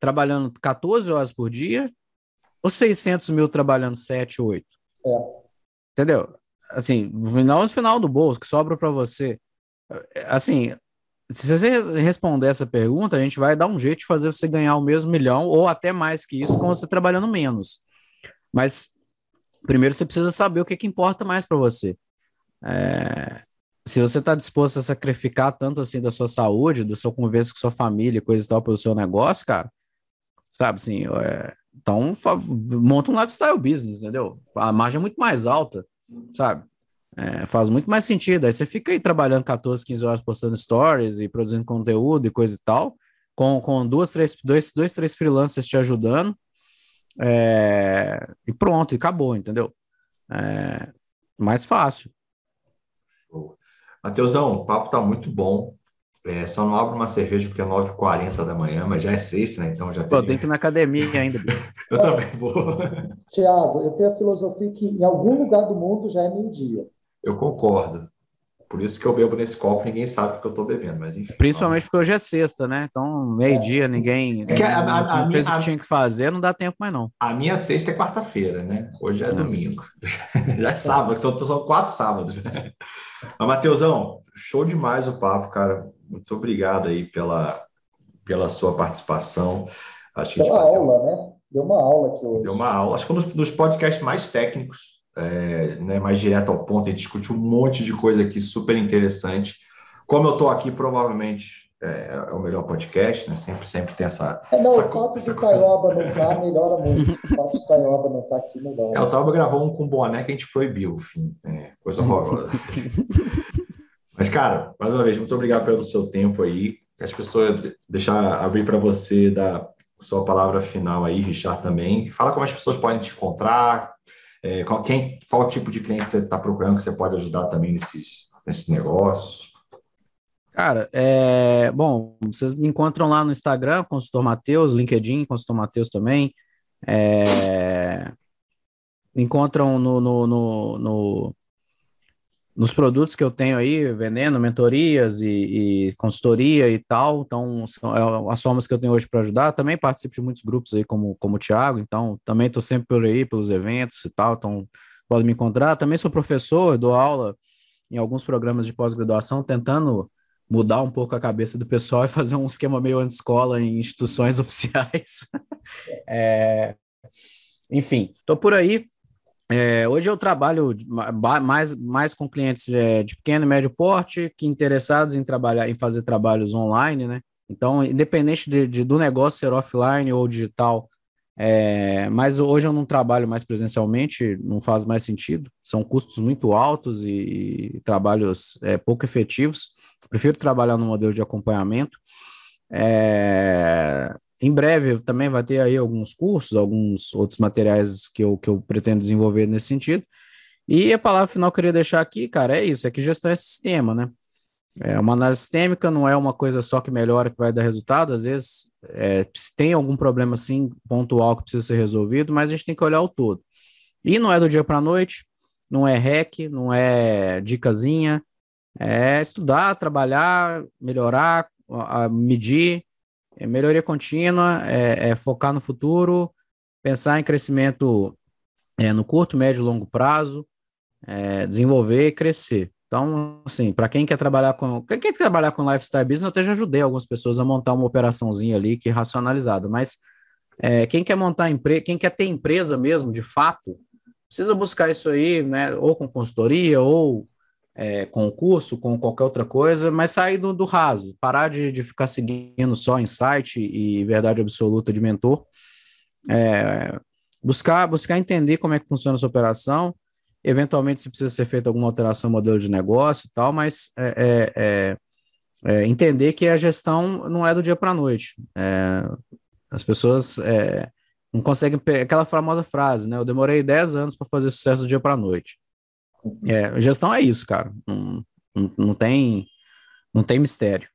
trabalhando 14 horas por dia ou 600 mil trabalhando 7, 8? É. Entendeu? Assim, no final do bolso, que sobra para você. Assim, se você responder essa pergunta, a gente vai dar um jeito de fazer você ganhar o mesmo milhão ou até mais que isso com você trabalhando menos. Mas primeiro você precisa saber o que, que importa mais para você. É, se você está disposto a sacrificar tanto assim da sua saúde, do seu convívio com sua família, coisa e tal, pelo seu negócio, cara, sabe assim, é, então monta um lifestyle business, entendeu? A margem é muito mais alta sabe? É, faz muito mais sentido. Aí você fica aí trabalhando 14, 15 horas postando stories e produzindo conteúdo e coisa e tal, com, com duas, três, dois, dois, três freelancers te ajudando, é, e pronto, e acabou, entendeu? É, mais fácil. Mateusão, o papo tá muito bom. É, só não abro uma cerveja porque é 9h40 da manhã, mas já é sexta, né? Então já Pô, tem... que ir na academia ainda. eu também vou. Tiago, eu tenho a filosofia que em algum lugar do mundo já é meio-dia. Eu concordo. Por isso que eu bebo nesse copo, ninguém sabe que eu estou bebendo, mas enfim. Principalmente porque hoje é sexta, né? Então, meio-dia, é. ninguém. É que a, a, a fez minha, o que tinha que fazer, não dá tempo mais, não. A minha sexta é quarta-feira, né? Hoje é, é. domingo. Já é sábado, são, são quatro sábados. Mas, Matheusão, show demais o papo, cara. Muito obrigado aí pela, pela sua participação. Acho que Deu uma aula, né? Deu uma aula aqui hoje. Deu uma aula. Acho que um dos, dos podcasts mais técnicos é, né, mais direto ao ponto, a gente discutiu um monte de coisa aqui super interessante. Como eu estou aqui, provavelmente é, é, o melhor podcast, né? Sempre, sempre tem essa. É, não, essa, o fato essa... de Taioba não estar tá, melhora muito. O fato de Taioba não estar tá aqui melhora. É, o Taioba gravou um com boné que a gente proibiu, enfim, é, coisa horrorosa. Mas, cara, mais uma vez, muito obrigado pelo seu tempo aí. As pessoas deixar abrir para você dar sua palavra final aí, Richard também. Fala como as pessoas podem te encontrar, é, qual, quem, qual tipo de cliente você está procurando que você pode ajudar também nesses, nesses negócios? Cara, é, bom, vocês me encontram lá no Instagram, Consultor Matheus, LinkedIn, Consultor Matheus também. É, me encontram no, no, no, no nos produtos que eu tenho aí, veneno, mentorias e, e consultoria e tal, então são é, as formas que eu tenho hoje para ajudar. Também participo de muitos grupos aí, como, como o Thiago, então também estou sempre por aí, pelos eventos e tal, então podem me encontrar. Também sou professor, dou aula em alguns programas de pós-graduação, tentando mudar um pouco a cabeça do pessoal e fazer um esquema meio anti-escola em instituições oficiais. é, enfim, estou por aí. É, hoje eu trabalho mais, mais com clientes é, de pequeno e médio porte que interessados em trabalhar em fazer trabalhos online, né? Então, independente de, de do negócio ser offline ou digital, é, mas hoje eu não trabalho mais presencialmente, não faz mais sentido. São custos muito altos e, e trabalhos é, pouco efetivos. Prefiro trabalhar no modelo de acompanhamento. É, em breve também vai ter aí alguns cursos, alguns outros materiais que eu, que eu pretendo desenvolver nesse sentido. E a palavra final que eu queria deixar aqui, cara, é isso, é que gestão é sistema, né? É uma análise sistêmica não é uma coisa só que melhora que vai dar resultado, às vezes é, tem algum problema assim pontual que precisa ser resolvido, mas a gente tem que olhar o todo. E não é do dia para a noite, não é hack, não é dicasinha, é estudar, trabalhar, melhorar, medir é melhoria contínua, é, é, focar no futuro, pensar em crescimento é, no curto, médio e longo prazo, é, desenvolver e crescer. Então, assim, para quem quer trabalhar com quem quer trabalhar com lifestyle business, eu até já ajudei algumas pessoas a montar uma operaçãozinha ali que é racionalizada, mas é, quem quer montar empresa, quem quer ter empresa mesmo, de fato, precisa buscar isso aí, né, ou com consultoria, ou é, com o curso, com qualquer outra coisa, mas sair do, do raso, parar de, de ficar seguindo só insight e verdade absoluta de mentor, é, buscar, buscar entender como é que funciona essa operação, eventualmente se precisa ser feita alguma alteração no modelo de negócio e tal, mas é, é, é, é entender que a gestão não é do dia para a noite. as pessoas não conseguem, aquela famosa frase, né? Eu demorei 10 anos para fazer sucesso do dia para a noite. É, gestão é isso, cara. Não, não, tem, não tem mistério.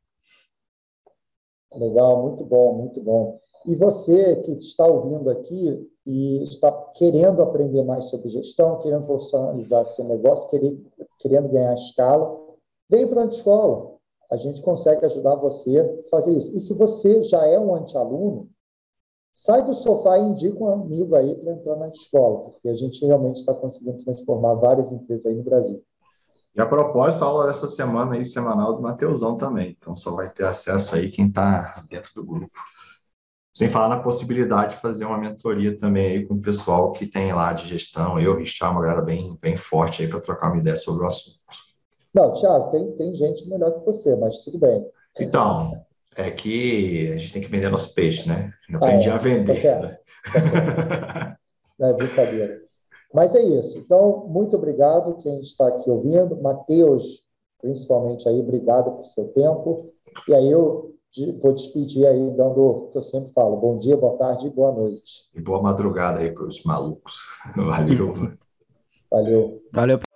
Legal, muito bom, muito bom. E você que está ouvindo aqui e está querendo aprender mais sobre gestão, querendo profissionalizar seu negócio, querendo, querendo ganhar escala, vem para a escola. A gente consegue ajudar você a fazer isso. E se você já é um anti-aluno, sai do sofá e indica um amigo aí para entrar na escola, porque a gente realmente está conseguindo transformar várias empresas aí no Brasil. E a propósito, a aula dessa semana aí, semanal do Mateusão também. Então só vai ter acesso aí quem está dentro do grupo. Sem falar na possibilidade de fazer uma mentoria também aí com o pessoal que tem lá de gestão. Eu, Richard, uma galera bem, bem forte aí para trocar uma ideia sobre o assunto. Não, Tiago, tem, tem gente melhor que você, mas tudo bem. Então, é que a gente tem que vender nosso peixe, né? Eu aprendi ah, é. a vender. Tá certo. Né? Tá Não é brincadeira. Mas é isso. Então, muito obrigado quem está aqui ouvindo. Matheus, principalmente aí, obrigado por seu tempo. E aí eu vou despedir aí, dando o que eu sempre falo: bom dia, boa tarde e boa noite. E boa madrugada aí para os malucos. Valeu. Valeu. Valeu.